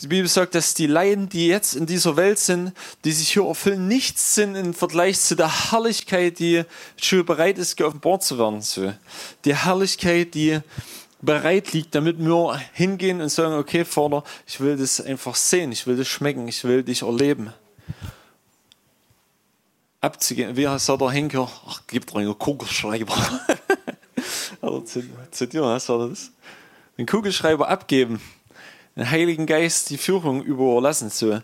die Bibel sagt, dass die Laien, die jetzt in dieser Welt sind, die sich hier erfüllen, nichts sind im Vergleich zu der Herrlichkeit, die schon bereit ist, geoffenbart zu werden. Die Herrlichkeit, die bereit liegt, damit wir hingehen und sagen, okay, Vater, ich will das einfach sehen, ich will das schmecken, ich will dich erleben. Abzugehen, wie sagt der Henker? Ach, gibt doch einen Kugelschreiber. *laughs* Oder zu, zu dir, was war das? Den Kugelschreiber abgeben den Heiligen Geist die Führung überlassen zu.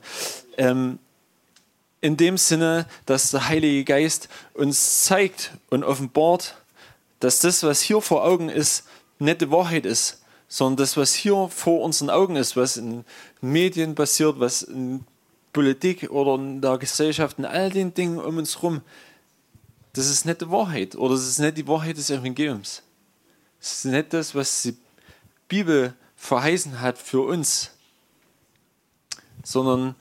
Ähm, in dem Sinne, dass der Heilige Geist uns zeigt und offenbart, dass das, was hier vor Augen ist, nicht die Wahrheit ist, sondern das, was hier vor unseren Augen ist, was in Medien passiert, was in Politik oder in der Gesellschaft, in all den Dingen um uns herum, das ist nicht die Wahrheit oder das ist nicht die Wahrheit des Evangeliums. Das ist nicht das, was die Bibel verheißen hat für uns, sondern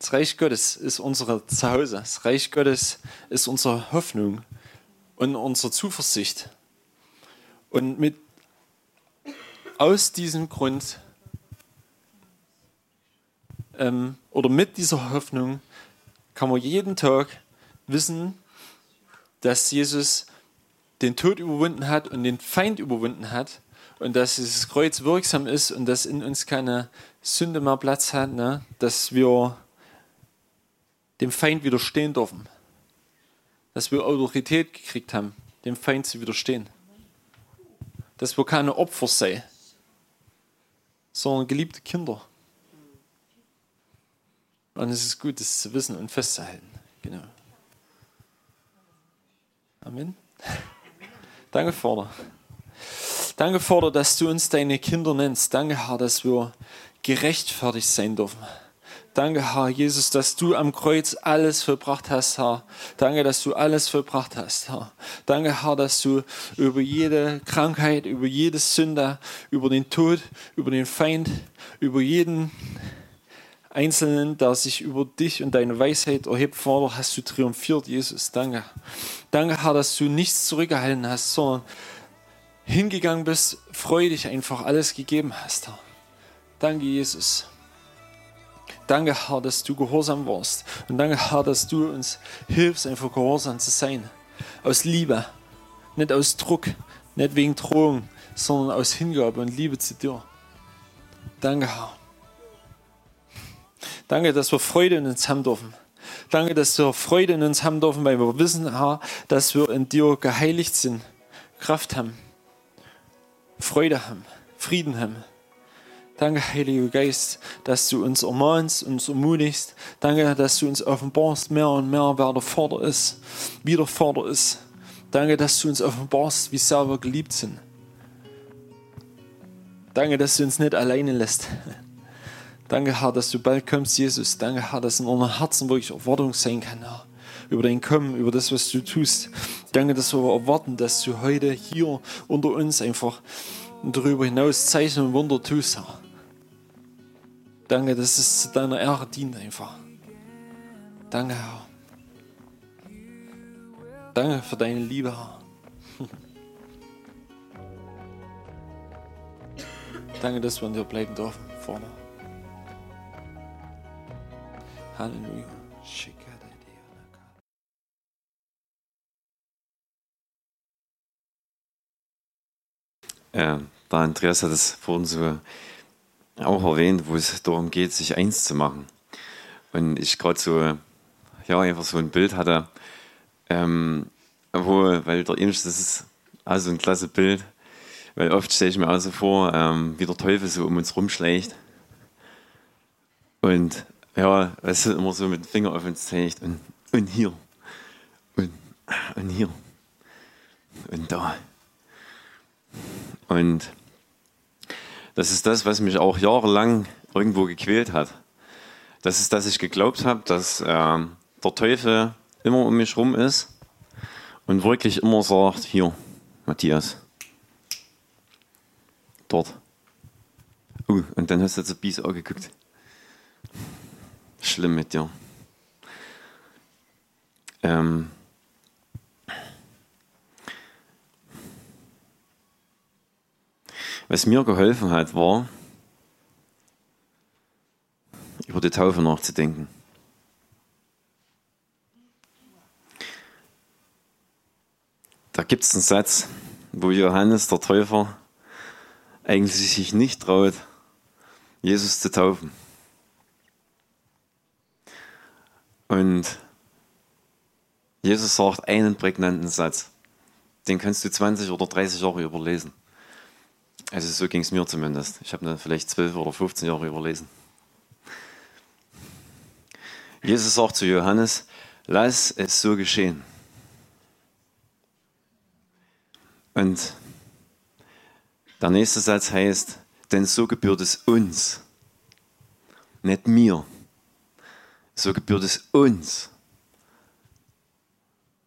das Reich Gottes ist unser Zuhause. Das Reich Gottes ist unsere Hoffnung und unsere Zuversicht. Und mit, aus diesem Grund ähm, oder mit dieser Hoffnung kann man jeden Tag wissen, dass Jesus den Tod überwunden hat und den Feind überwunden hat und dass dieses Kreuz wirksam ist und dass in uns keine Sünde mehr Platz hat, ne? dass wir dem Feind widerstehen dürfen. Dass wir Autorität gekriegt haben, dem Feind zu widerstehen. Dass wir keine Opfer sein, sondern geliebte Kinder. Und es ist gut, das zu wissen und festzuhalten. Genau. Amen. *laughs* Danke, Vater. Danke, Vater, dass du uns deine Kinder nennst. Danke, Herr, dass wir gerechtfertigt sein dürfen. Danke, Herr Jesus, dass du am Kreuz alles vollbracht hast, Herr. Danke, dass du alles vollbracht hast, Herr. Danke, Herr, dass du über jede Krankheit, über jede Sünde, über den Tod, über den Feind, über jeden Einzelnen, der sich über dich und deine Weisheit erhebt, Vater, hast du triumphiert, Jesus. Danke. Danke, Herr, dass du nichts zurückgehalten hast, sondern hingegangen bist, freudig einfach alles gegeben hast, Herr. Danke, Jesus. Danke, Herr, dass du gehorsam warst. Und danke, Herr, dass du uns hilfst, einfach gehorsam zu sein. Aus Liebe, nicht aus Druck, nicht wegen Drohung, sondern aus Hingabe und Liebe zu dir. Danke, Herr. Danke, dass wir Freude in uns haben dürfen. Danke, dass wir Freude in uns haben dürfen, weil wir wissen, Herr, dass wir in dir geheiligt sind, Kraft haben, Freude haben, Frieden haben. Danke, Heiliger Geist, dass du uns ermahnst, uns ermutigst. Danke, dass du uns offenbarst mehr und mehr, wer der Vater ist, wie der Vater ist. Danke, dass du uns offenbarst, wie sehr wir geliebt sind. Danke, dass du uns nicht alleine lässt. Danke, Herr, dass du bald kommst, Jesus. Danke, Herr, dass in unseren Herzen wirklich Erwartung sein kann, Herr. Über dein Kommen, über das, was du tust. Danke, dass wir erwarten, dass du heute hier unter uns einfach darüber hinaus Zeichen und Wunder tust, Herr. Danke, dass es zu deiner Ehre dient einfach. Danke, Herr. Danke für deine Liebe, Herr. *laughs* Danke, dass wir an dir bleiben dürfen, Vater. Halleluja. Ja, der Andreas hat es vorhin so auch erwähnt, wo es darum geht, sich eins zu machen. Und ich gerade so, ja, einfach so ein Bild hatte, ähm, wo, weil der Inch, das ist also ein klasse Bild, weil oft stelle ich mir also vor, ähm, wie der Teufel so um uns rumschleicht. Und ja, es ist immer so mit dem Finger auf uns zeigt und, und hier und, und hier und da. Und das ist das, was mich auch jahrelang irgendwo gequält hat. Das ist, dass ich geglaubt habe, dass äh, der Teufel immer um mich rum ist und wirklich immer sagt, hier, Matthias, dort. Uh, und dann hast du zu Bies auch geguckt. Schlimm mit dir. Ähm, Was mir geholfen hat, war, über die Taufe nachzudenken. Da gibt es einen Satz, wo Johannes, der Täufer, eigentlich sich nicht traut, Jesus zu taufen. Und Jesus sagt einen prägnanten Satz. Den kannst du 20 oder 30 Jahre überlesen. Also so ging es mir zumindest. Ich habe vielleicht 12 oder 15 Jahre überlesen. Jesus sagt zu Johannes, lass es so geschehen. Und der nächste Satz heißt, denn so gebührt es uns, nicht mir, so gebührt es uns,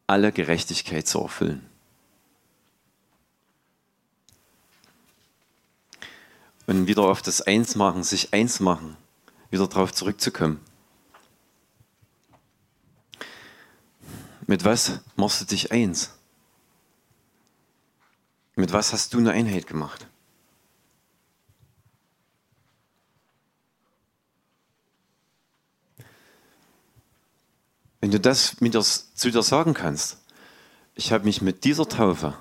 alle Gerechtigkeit zu erfüllen. Und wieder auf das Einsmachen, sich eins machen, wieder darauf zurückzukommen. Mit was machst du dich eins? Mit was hast du eine Einheit gemacht? Wenn du das mit dir, zu dir sagen kannst, ich habe mich mit dieser Taufe,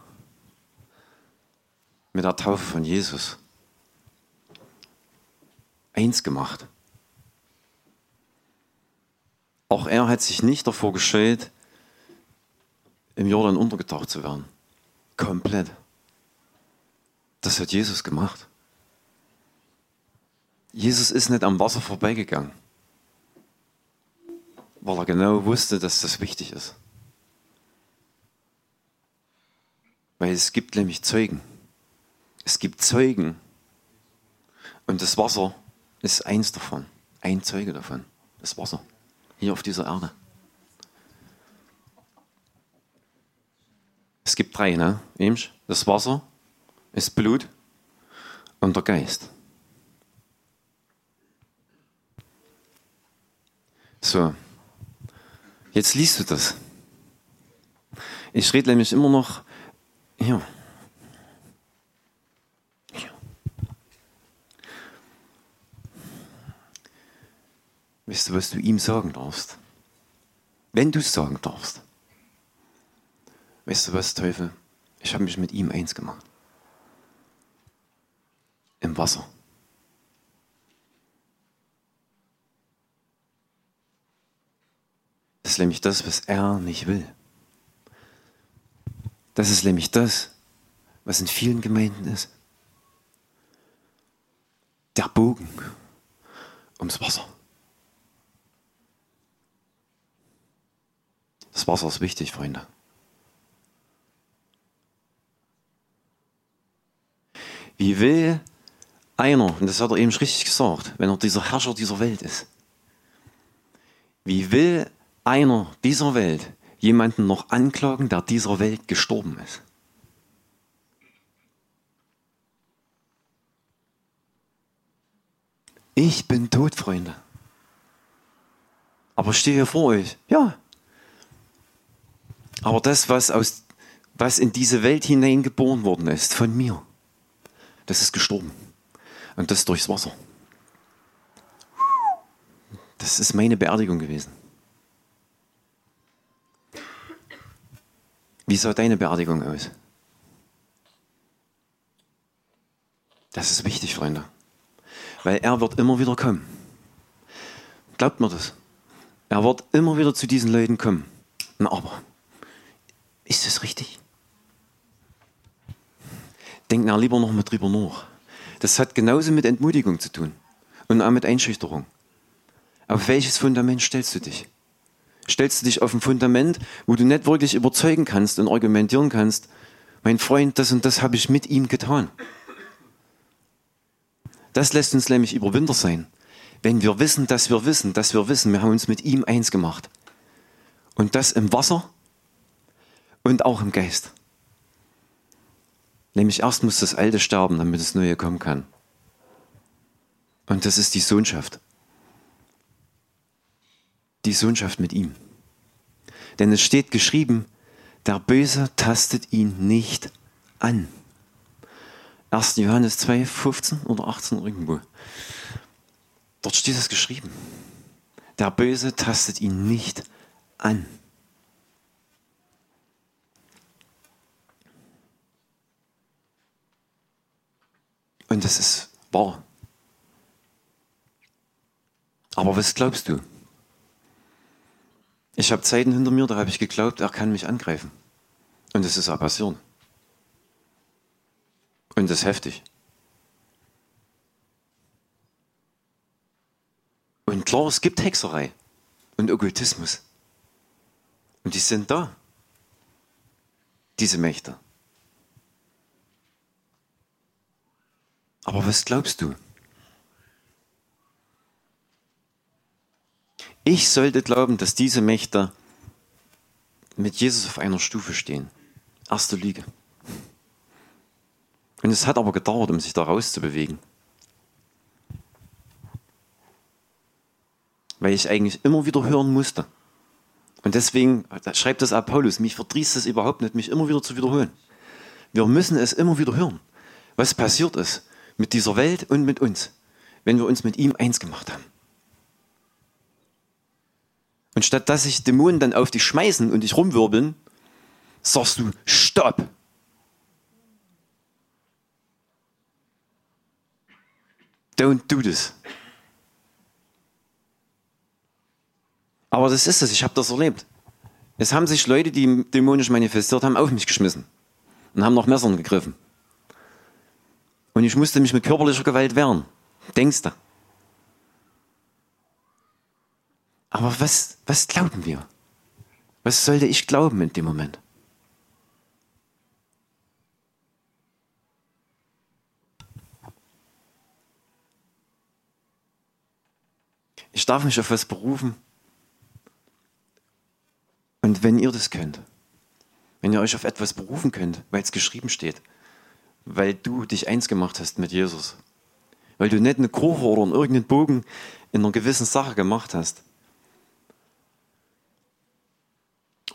mit der Taufe von Jesus, eins gemacht. Auch er hat sich nicht davor gescheut, im Jordan untergetaucht zu werden. Komplett. Das hat Jesus gemacht. Jesus ist nicht am Wasser vorbeigegangen, weil er genau wusste, dass das wichtig ist. Weil es gibt nämlich Zeugen. Es gibt Zeugen. Und das Wasser ist eins davon. Ein Zeuge davon. Das Wasser. Hier auf dieser Erde. Es gibt drei, ne? Das Wasser, das Blut und der Geist. So. Jetzt liest du das. Ich rede nämlich immer noch hier. hier. Weißt du, was du ihm sagen darfst? Wenn du es sagen darfst. Weißt du was, Teufel? Ich habe mich mit ihm eins gemacht. Im Wasser. Ist nämlich das, was er nicht will. Das ist nämlich das, was in vielen Gemeinden ist. Der Bogen ums Wasser. Das Wasser ist wichtig, Freunde. Wie will einer, und das hat er eben richtig gesagt, wenn er dieser Herrscher dieser Welt ist, wie will einer dieser Welt jemanden noch anklagen, der dieser Welt gestorben ist. Ich bin tot, Freunde. Aber stehe vor euch. Ja. Aber das, was, aus, was in diese Welt hineingeboren worden ist, von mir, das ist gestorben. Und das durchs Wasser. Das ist meine Beerdigung gewesen. Wie sah deine Beerdigung aus? Das ist wichtig, Freunde. Weil er wird immer wieder kommen. Glaubt mir das. Er wird immer wieder zu diesen Leuten kommen. Na aber, ist das richtig? Denkt na lieber noch mal drüber nach. Das hat genauso mit Entmutigung zu tun und auch mit Einschüchterung. Auf welches Fundament stellst du dich? Stellst du dich auf ein Fundament, wo du nicht wirklich überzeugen kannst und argumentieren kannst, mein Freund, das und das habe ich mit ihm getan. Das lässt uns nämlich Überwinder sein. Wenn wir wissen, dass wir wissen, dass wir wissen, wir haben uns mit ihm eins gemacht. Und das im Wasser und auch im Geist. Nämlich erst muss das Alte sterben, damit das Neue kommen kann. Und das ist die Sohnschaft die Sohnschaft mit ihm. Denn es steht geschrieben, der Böse tastet ihn nicht an. 1. Johannes 2, 15 oder 18 irgendwo. Dort steht es geschrieben. Der Böse tastet ihn nicht an. Und das ist wahr. Aber was glaubst du? Ich habe Zeiten hinter mir, da habe ich geglaubt, er kann mich angreifen. Und das ist auch passiert. Und das ist heftig. Und klar, es gibt Hexerei und Okkultismus. Und die sind da. Diese Mächte. Aber was glaubst du? Ich sollte glauben, dass diese Mächte mit Jesus auf einer Stufe stehen. Erste Lüge. Und es hat aber gedauert, um sich da rauszubewegen. Weil ich eigentlich immer wieder hören musste. Und deswegen schreibt das Paulus, mich verdrießt es überhaupt nicht, mich immer wieder zu wiederholen. Wir müssen es immer wieder hören, was passiert ist mit dieser Welt und mit uns, wenn wir uns mit ihm eins gemacht haben. Und statt dass sich Dämonen dann auf dich schmeißen und dich rumwirbeln, sagst du, stopp. Don't do this. Aber das ist es, ich habe das erlebt. Es haben sich Leute, die dämonisch manifestiert haben, auf mich geschmissen und haben nach Messern gegriffen. Und ich musste mich mit körperlicher Gewalt wehren. Denkst du? Aber was, was glauben wir? Was sollte ich glauben in dem Moment? Ich darf mich auf was berufen. Und wenn ihr das könnt, wenn ihr euch auf etwas berufen könnt, weil es geschrieben steht, weil du dich eins gemacht hast mit Jesus, weil du nicht eine Kurve oder einen irgendeinen Bogen in einer gewissen Sache gemacht hast,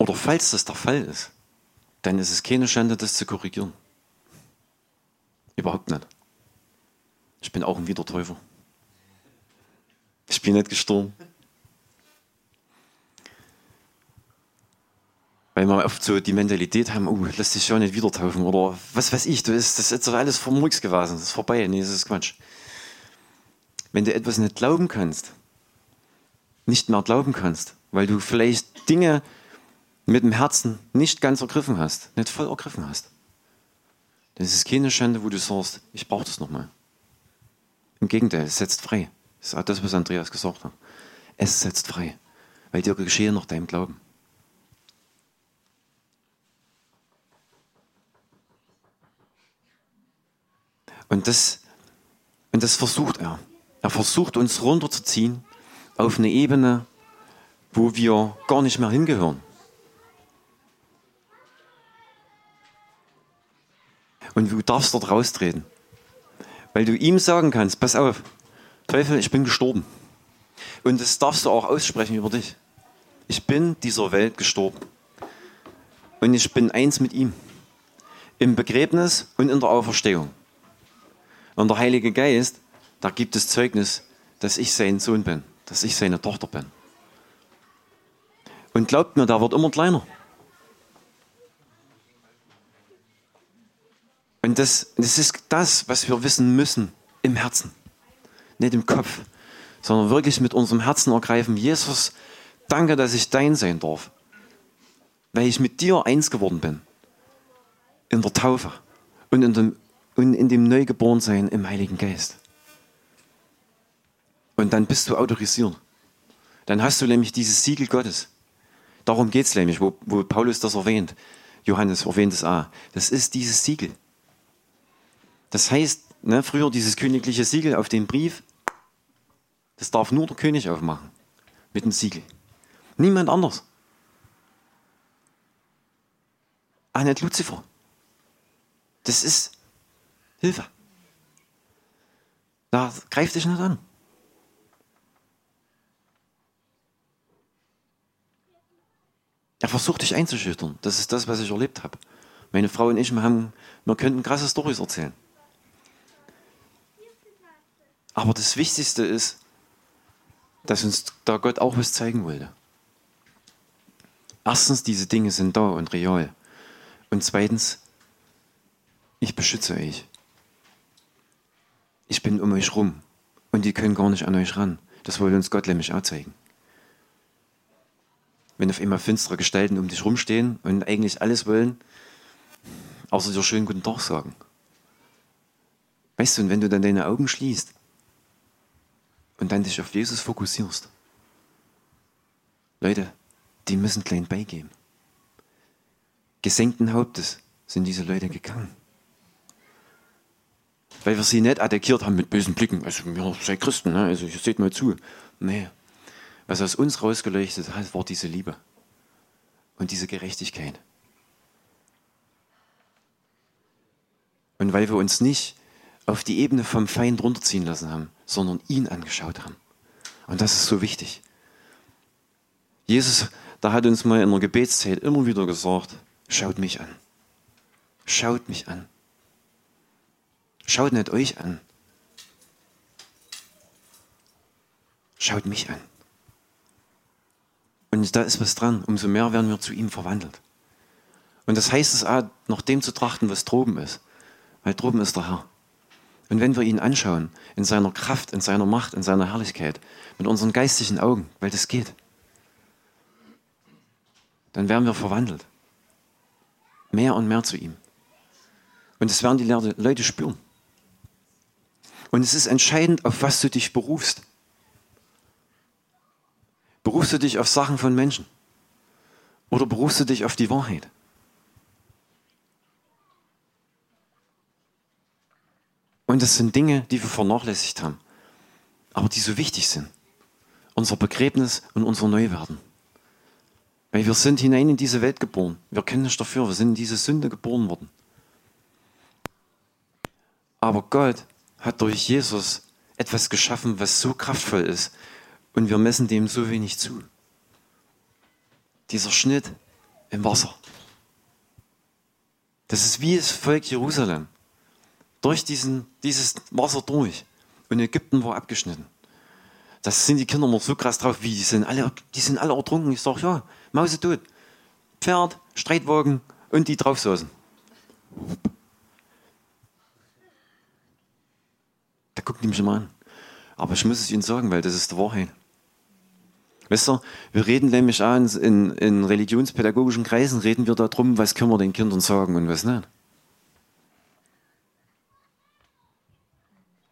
oder falls das der Fall ist, dann ist es keine Schande, das zu korrigieren. Überhaupt nicht. Ich bin auch ein Wiedertäufer. Ich bin nicht gestorben. Weil wir oft so die Mentalität haben, oh, lass dich ja nicht wieder taufen oder was weiß ich, das ist jetzt alles vom Murks gewesen, das ist vorbei, nee, das ist Quatsch. Wenn du etwas nicht glauben kannst, nicht mehr glauben kannst, weil du vielleicht Dinge mit dem Herzen nicht ganz ergriffen hast, nicht voll ergriffen hast, dann ist es keine Schande, wo du sagst, ich brauche das nochmal. Im Gegenteil, es setzt frei. Das ist das, was Andreas gesagt hat. Es setzt frei, weil dir geschehe nach deinem Glauben. Und das, und das versucht er. Er versucht uns runterzuziehen auf eine Ebene, wo wir gar nicht mehr hingehören. Und du darfst dort raustreten. Weil du ihm sagen kannst, pass auf, Teufel, ich bin gestorben. Und das darfst du auch aussprechen über dich. Ich bin dieser Welt gestorben. Und ich bin eins mit ihm. Im Begräbnis und in der Auferstehung. Und der Heilige Geist, da gibt es Zeugnis, dass ich sein Sohn bin, dass ich seine Tochter bin. Und glaubt mir, da wird immer kleiner. Und das, das ist das, was wir wissen müssen im Herzen nicht im Kopf, sondern wirklich mit unserem Herzen ergreifen, Jesus, danke, dass ich dein sein darf, weil ich mit dir eins geworden bin, in der Taufe und in dem, und in dem Neugeborensein im Heiligen Geist. Und dann bist du autorisiert. Dann hast du nämlich dieses Siegel Gottes. Darum geht es nämlich, wo, wo Paulus das erwähnt. Johannes erwähnt es auch. Das ist dieses Siegel. Das heißt, ne, früher dieses königliche Siegel auf den Brief, das darf nur der König aufmachen. Mit dem Siegel. Niemand anders. Auch nicht Luzifer. Das ist Hilfe. Da greift dich nicht an. Er versucht dich einzuschüchtern. Das ist das, was ich erlebt habe. Meine Frau und ich, haben, wir könnten krasse Storys erzählen. Aber das Wichtigste ist, dass uns da Gott auch was zeigen wollte. Erstens, diese Dinge sind da und real. Und zweitens, ich beschütze euch. Ich bin um euch rum. Und die können gar nicht an euch ran. Das wollte uns Gott nämlich auch zeigen. Wenn auf einmal finstere Gestalten um dich rumstehen und eigentlich alles wollen, außer dir schönen guten Tag sagen. Weißt du, und wenn du dann deine Augen schließt und dann dich auf Jesus fokussierst. Leute, die müssen klein beigeben. Gesenkten Hauptes sind diese Leute gegangen. Weil wir sie nicht attackiert haben mit bösen Blicken. Also, wir seid Christen, ne? also, seht mal zu. Nee. Was aus uns rausgeleuchtet hat, war diese Liebe und diese Gerechtigkeit. Und weil wir uns nicht auf die Ebene vom Feind runterziehen lassen haben, sondern ihn angeschaut haben. Und das ist so wichtig. Jesus, da hat uns mal in der Gebetszeit immer wieder gesagt, schaut mich an. Schaut mich an. Schaut nicht euch an. Schaut mich an. Und da ist was dran. Umso mehr werden wir zu ihm verwandelt. Und das heißt es auch, nach dem zu trachten, was droben ist. Weil droben ist der Herr. Und wenn wir ihn anschauen, in seiner Kraft, in seiner Macht, in seiner Herrlichkeit, mit unseren geistigen Augen, weil das geht, dann werden wir verwandelt. Mehr und mehr zu ihm. Und das werden die Leute spüren. Und es ist entscheidend, auf was du dich berufst. Berufst du dich auf Sachen von Menschen? Oder berufst du dich auf die Wahrheit? Und das sind Dinge, die wir vernachlässigt haben, aber die so wichtig sind. Unser Begräbnis und unser Neuwerden. Weil wir sind hinein in diese Welt geboren. Wir können nicht dafür, wir sind in diese Sünde geboren worden. Aber Gott hat durch Jesus etwas geschaffen, was so kraftvoll ist. Und wir messen dem so wenig zu. Dieser Schnitt im Wasser. Das ist wie das Volk Jerusalem. Durch diesen, dieses Wasser durch. Und Ägypten war abgeschnitten. Das sind die Kinder immer so krass drauf, wie die sind alle, die sind alle ertrunken. Ich sage, ja, Mause tot. Pferd, Streitwagen und die drauf saßen. Da guckt die mich immer an. Aber ich muss es Ihnen sagen, weil das ist die Wahrheit. Weißt du, wir reden nämlich auch in, in religionspädagogischen Kreisen, reden wir darum, was können wir den Kindern sagen und was nicht.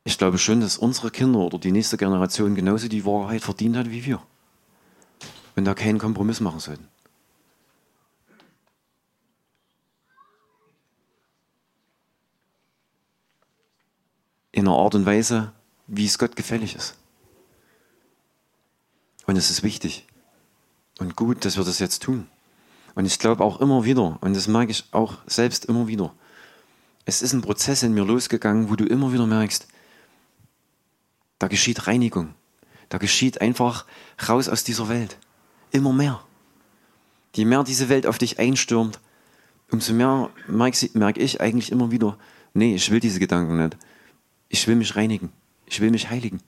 Ich glaube schon, dass unsere Kinder oder die nächste Generation genauso die Wahrheit verdient hat wie wir. Und da keinen Kompromiss machen sollten. In einer Art und Weise, wie es Gott gefällig ist. Und es ist wichtig und gut, dass wir das jetzt tun. Und ich glaube auch immer wieder, und das merke ich auch selbst immer wieder, es ist ein Prozess in mir losgegangen, wo du immer wieder merkst, da geschieht Reinigung. Da geschieht einfach raus aus dieser Welt. Immer mehr. Je mehr diese Welt auf dich einstürmt, umso mehr merke ich eigentlich immer wieder, nee, ich will diese Gedanken nicht. Ich will mich reinigen. Ich will mich heiligen.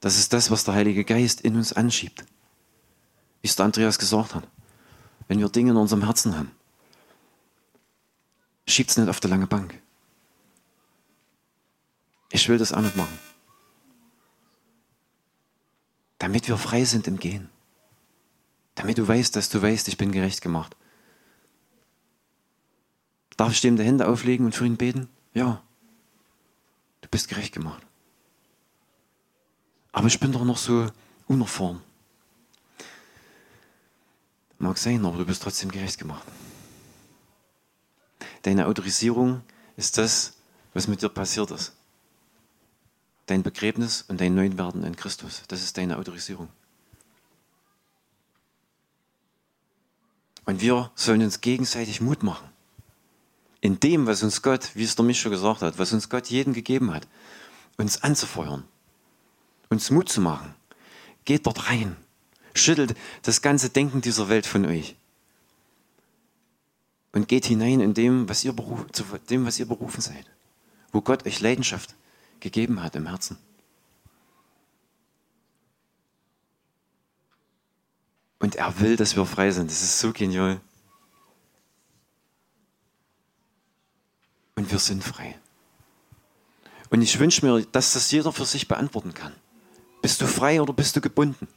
Das ist das, was der Heilige Geist in uns anschiebt. Wie es der Andreas gesagt hat. Wenn wir Dinge in unserem Herzen haben, schiebt es nicht auf der lange Bank. Ich will das auch nicht machen. Damit wir frei sind im Gehen. Damit du weißt, dass du weißt, ich bin gerecht gemacht. Darf ich dem die Hände auflegen und für ihn beten? Ja. Du bist gerecht gemacht. Aber ich bin doch noch so unerfahren. Mag sein, aber du bist trotzdem gerecht gemacht. Deine Autorisierung ist das, was mit dir passiert ist dein Begräbnis und dein Neuwerden in Christus. Das ist deine Autorisierung. Und wir sollen uns gegenseitig Mut machen. In dem, was uns Gott, wie es der Mich schon gesagt hat, was uns Gott jedem gegeben hat, uns anzufeuern, uns Mut zu machen. Geht dort rein. Schüttelt das ganze Denken dieser Welt von euch. Und geht hinein in dem, was ihr, beruf, zu dem, was ihr berufen seid. Wo Gott euch Leidenschaft gegeben hat im Herzen. Und er will, dass wir frei sind. Das ist so genial. Und wir sind frei. Und ich wünsche mir, dass das jeder für sich beantworten kann. Bist du frei oder bist du gebunden?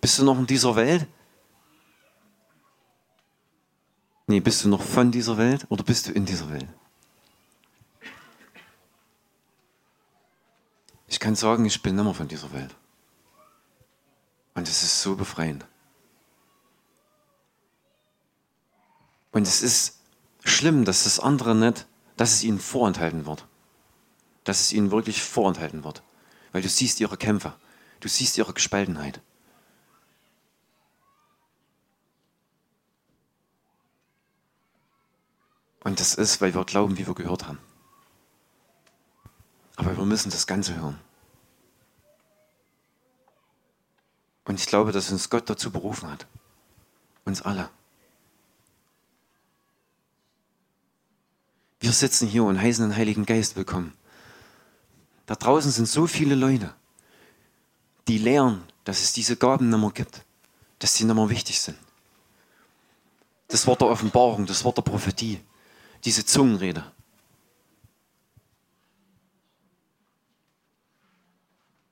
Bist du noch in dieser Welt? Nee, bist du noch von dieser Welt oder bist du in dieser Welt? Kann sagen, ich bin nimmer von dieser Welt. Und es ist so befreiend. Und es ist schlimm, dass das andere nicht, dass es ihnen vorenthalten wird. Dass es ihnen wirklich vorenthalten wird. Weil du siehst ihre Kämpfe. Du siehst ihre Gespaltenheit. Und das ist, weil wir glauben, wie wir gehört haben. Aber wir müssen das Ganze hören. Und ich glaube, dass uns Gott dazu berufen hat. Uns alle. Wir sitzen hier und heißen den Heiligen Geist willkommen. Da draußen sind so viele Leute, die lehren, dass es diese Gaben nicht mehr gibt, dass sie nicht mehr wichtig sind. Das Wort der Offenbarung, das Wort der Prophetie, diese Zungenrede.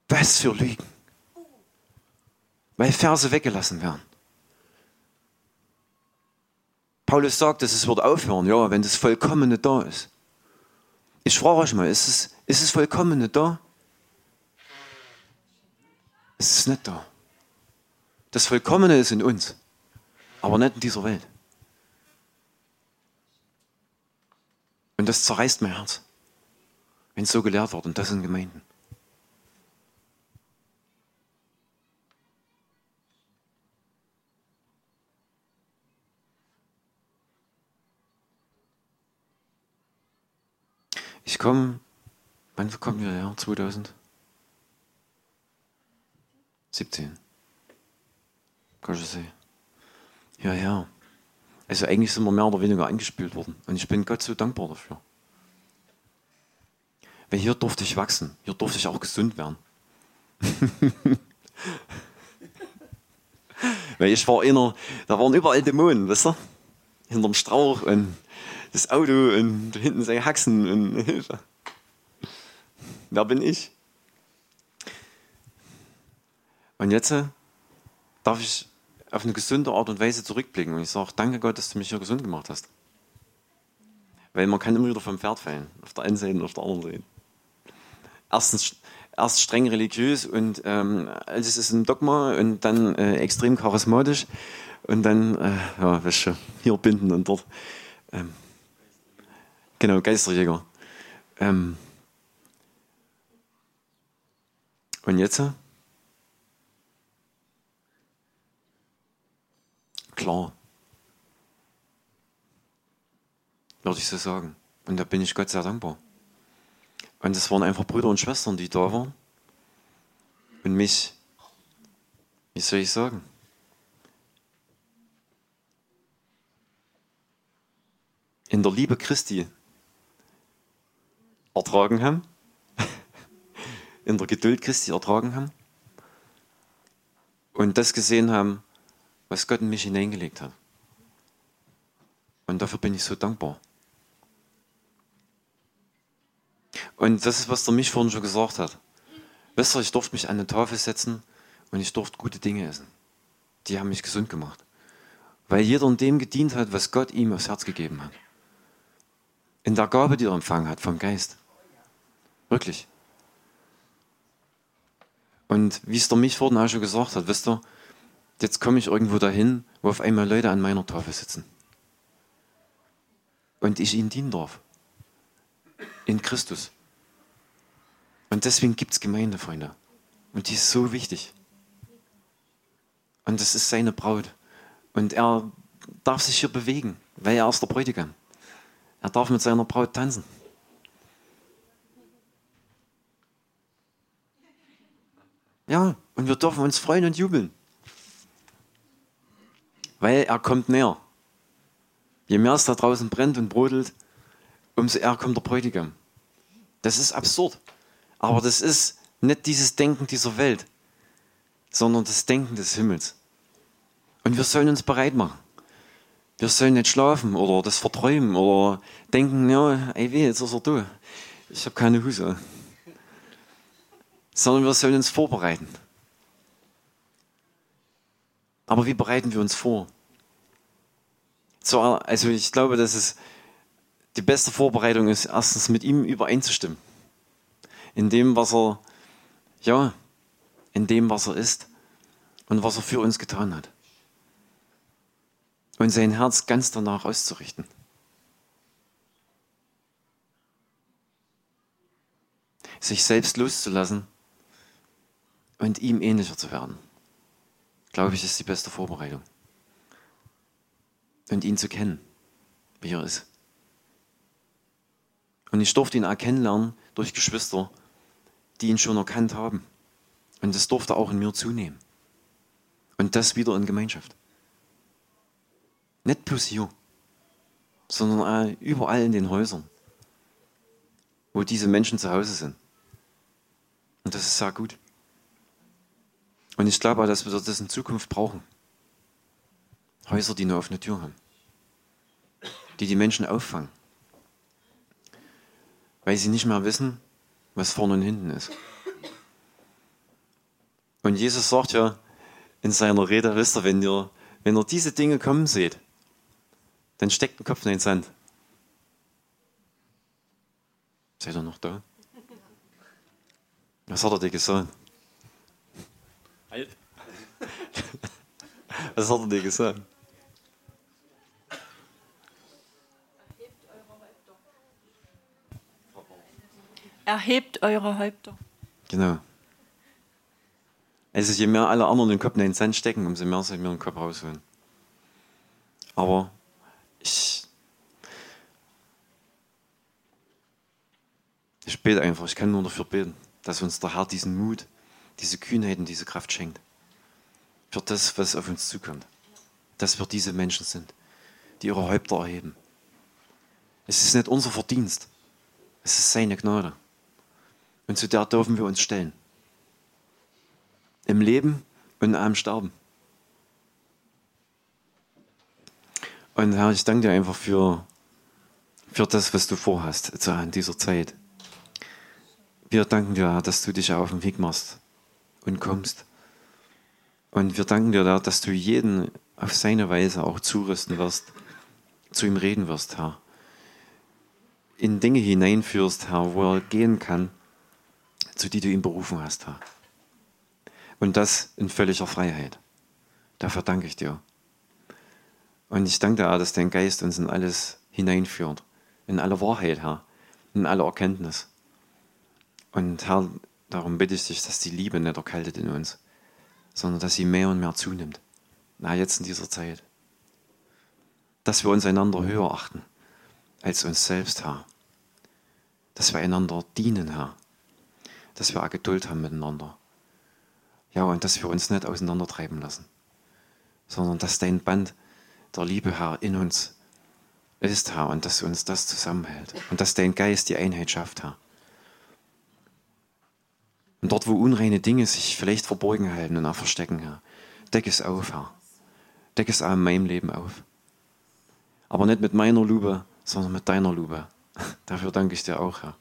Was für Lügen. Weil Verse weggelassen werden. Paulus sagt, dass es wird aufhören, ja, wenn das Vollkommene da ist. Ich frage euch mal, ist es, ist es Vollkommene da? Es ist nicht da. Das Vollkommene ist in uns, aber nicht in dieser Welt. Und das zerreißt mein Herz, wenn es so gelehrt wird und das in Gemeinden. Ich komme, wann kommen wir her? 2017. Kann ich sehen. Ja, ja. Also eigentlich sind wir mehr oder weniger angespült worden. Und ich bin Gott so dankbar dafür. Weil hier durfte ich wachsen. Hier durfte ich auch gesund werden. *laughs* Weil ich war einer, da waren überall Dämonen, weißt du? Hinterm Strauch und das Auto und hinten seine Haxen und *laughs* Hilfe. Wer bin ich? Und jetzt äh, darf ich auf eine gesunde Art und Weise zurückblicken und ich sage, danke Gott, dass du mich hier gesund gemacht hast. Weil man kann immer wieder vom Pferd fallen, auf der einen Seite und auf der anderen Seite. Erstens, erst streng religiös und ähm, alles ist ein Dogma und dann äh, extrem charismatisch und dann, äh, ja, weißt du, hier binden und dort. Ähm, Genau, Geisterjäger. Ähm und jetzt? Klar. Würde ich so sagen. Und da bin ich Gott sehr dankbar. Und es waren einfach Brüder und Schwestern, die da waren. Und mich, wie soll ich sagen? In der Liebe Christi ertragen haben, *laughs* in der Geduld Christi ertragen haben und das gesehen haben, was Gott in mich hineingelegt hat. Und dafür bin ich so dankbar. Und das ist, was der mich vorhin schon gesagt hat. Wisst ihr, ich durfte mich an eine Tafel setzen und ich durfte gute Dinge essen. Die haben mich gesund gemacht. Weil jeder in dem gedient hat, was Gott ihm aufs Herz gegeben hat. In der Gabe, die er empfangen hat vom Geist. Wirklich. Und wie es der mich vorhin auch schon gesagt hat, wisst ihr, jetzt komme ich irgendwo dahin, wo auf einmal Leute an meiner Tafel sitzen. Und ich ihnen dienen darf. In Christus. Und deswegen gibt es Gemeinde, Freunde. Und die ist so wichtig. Und das ist seine Braut. Und er darf sich hier bewegen, weil er ist der Bräutigam. Er darf mit seiner Braut tanzen. Ja, und wir dürfen uns freuen und jubeln. Weil er kommt näher. Je mehr es da draußen brennt und brodelt, umso eher kommt der Bräutigam. Das ist absurd. Aber das ist nicht dieses Denken dieser Welt, sondern das Denken des Himmels. Und wir sollen uns bereit machen. Wir sollen nicht schlafen oder das verträumen oder denken, ja, ey weh, jetzt ist er da. Ich habe keine Hose sondern wir sollen uns vorbereiten. Aber wie bereiten wir uns vor? Also ich glaube, dass es die beste Vorbereitung ist, erstens mit ihm übereinzustimmen. In dem, was er, ja, in dem, was er ist und was er für uns getan hat. Und sein Herz ganz danach auszurichten. Sich selbst loszulassen und ihm ähnlicher zu werden, glaube ich, ist die beste Vorbereitung. Und ihn zu kennen, wie er ist. Und ich durfte ihn erkennen lernen durch Geschwister, die ihn schon erkannt haben. Und das durfte auch in mir zunehmen. Und das wieder in Gemeinschaft. Nicht bloß hier, sondern überall in den Häusern, wo diese Menschen zu Hause sind. Und das ist sehr gut. Und ich glaube auch, dass wir das in Zukunft brauchen. Häuser, die eine offene Tür haben. Die die Menschen auffangen. Weil sie nicht mehr wissen, was vorne und hinten ist. Und Jesus sagt ja in seiner Rede, wisst ihr, wenn ihr, wenn ihr diese Dinge kommen seht, Dann steck den Kopf in den Sand. Seid ihr noch da? Was hat er dir gesagt? *laughs* Was hat er dir gesagt? Erhebt eure Häupter. Genau. Also je mehr alle anderen den Kopf in den Sand stecken, umso mehr ich mir den Kopf rausholen. Aber ich, ich bete einfach, ich kann nur dafür beten, dass uns der Herr diesen Mut, diese Kühnheit und diese Kraft schenkt. Für das, was auf uns zukommt. Dass wir diese Menschen sind, die ihre Häupter erheben. Es ist nicht unser Verdienst. Es ist seine Gnade. Und zu der dürfen wir uns stellen. Im Leben und am Sterben. Und Herr, ich danke dir einfach für, für das, was du vorhast in dieser Zeit. Wir danken dir, Herr, dass du dich auf den Weg machst und kommst. Und wir danken dir, Herr, dass du jeden auf seine Weise auch zurüsten wirst, zu ihm reden wirst, Herr. In Dinge hineinführst, Herr, wo er gehen kann zu die du ihn berufen hast, Herr. Und das in völliger Freiheit. Dafür danke ich dir. Und ich danke dir, dass dein Geist uns in alles hineinführt. In alle Wahrheit, Herr. In alle Erkenntnis. Und Herr, darum bitte ich dich, dass die Liebe nicht erkaltet in uns, sondern dass sie mehr und mehr zunimmt. Na, jetzt in dieser Zeit. Dass wir uns einander höher achten als uns selbst, Herr. Dass wir einander dienen, Herr dass wir auch Geduld haben miteinander. Ja, und dass wir uns nicht auseinandertreiben lassen, sondern dass dein Band der Liebe, Herr, in uns ist, Herr, und dass uns das zusammenhält und dass dein Geist die Einheit schafft, Herr. Und dort, wo unreine Dinge sich vielleicht verborgen halten und auch verstecken, Herr, deck es auf, Herr. Deck es auch in meinem Leben auf. Aber nicht mit meiner Lube, sondern mit deiner Lube. *laughs* Dafür danke ich dir auch, Herr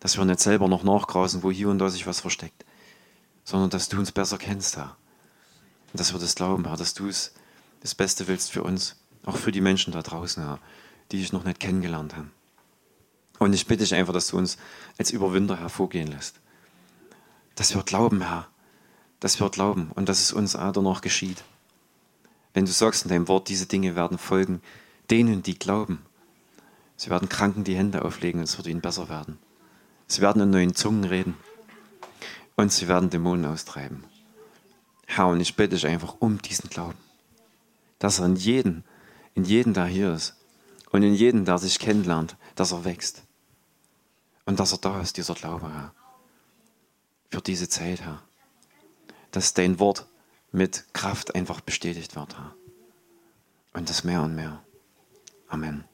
dass wir nicht selber noch nachgrasen, wo hier und da sich was versteckt, sondern dass du uns besser kennst, Herr. Und dass wir das glauben, Herr, dass du es das Beste willst für uns, auch für die Menschen da draußen, Herr, die dich noch nicht kennengelernt haben. Und ich bitte dich einfach, dass du uns als Überwinder hervorgehen lässt. Dass wir glauben, Herr, dass wir glauben und dass es uns auch danach geschieht. Wenn du sagst in deinem Wort, diese Dinge werden folgen, denen, die glauben. Sie werden Kranken die Hände auflegen und es wird ihnen besser werden. Sie werden in neuen Zungen reden. Und sie werden Dämonen austreiben. Herr, und ich bitte dich einfach um diesen Glauben. Dass er in jeden, in jeden, der hier ist, und in jeden, der sich kennenlernt, dass er wächst. Und dass er da ist, dieser Glaube, Herr. Für diese Zeit, Herr. Dass dein Wort mit Kraft einfach bestätigt wird, Herr. Und das mehr und mehr. Amen.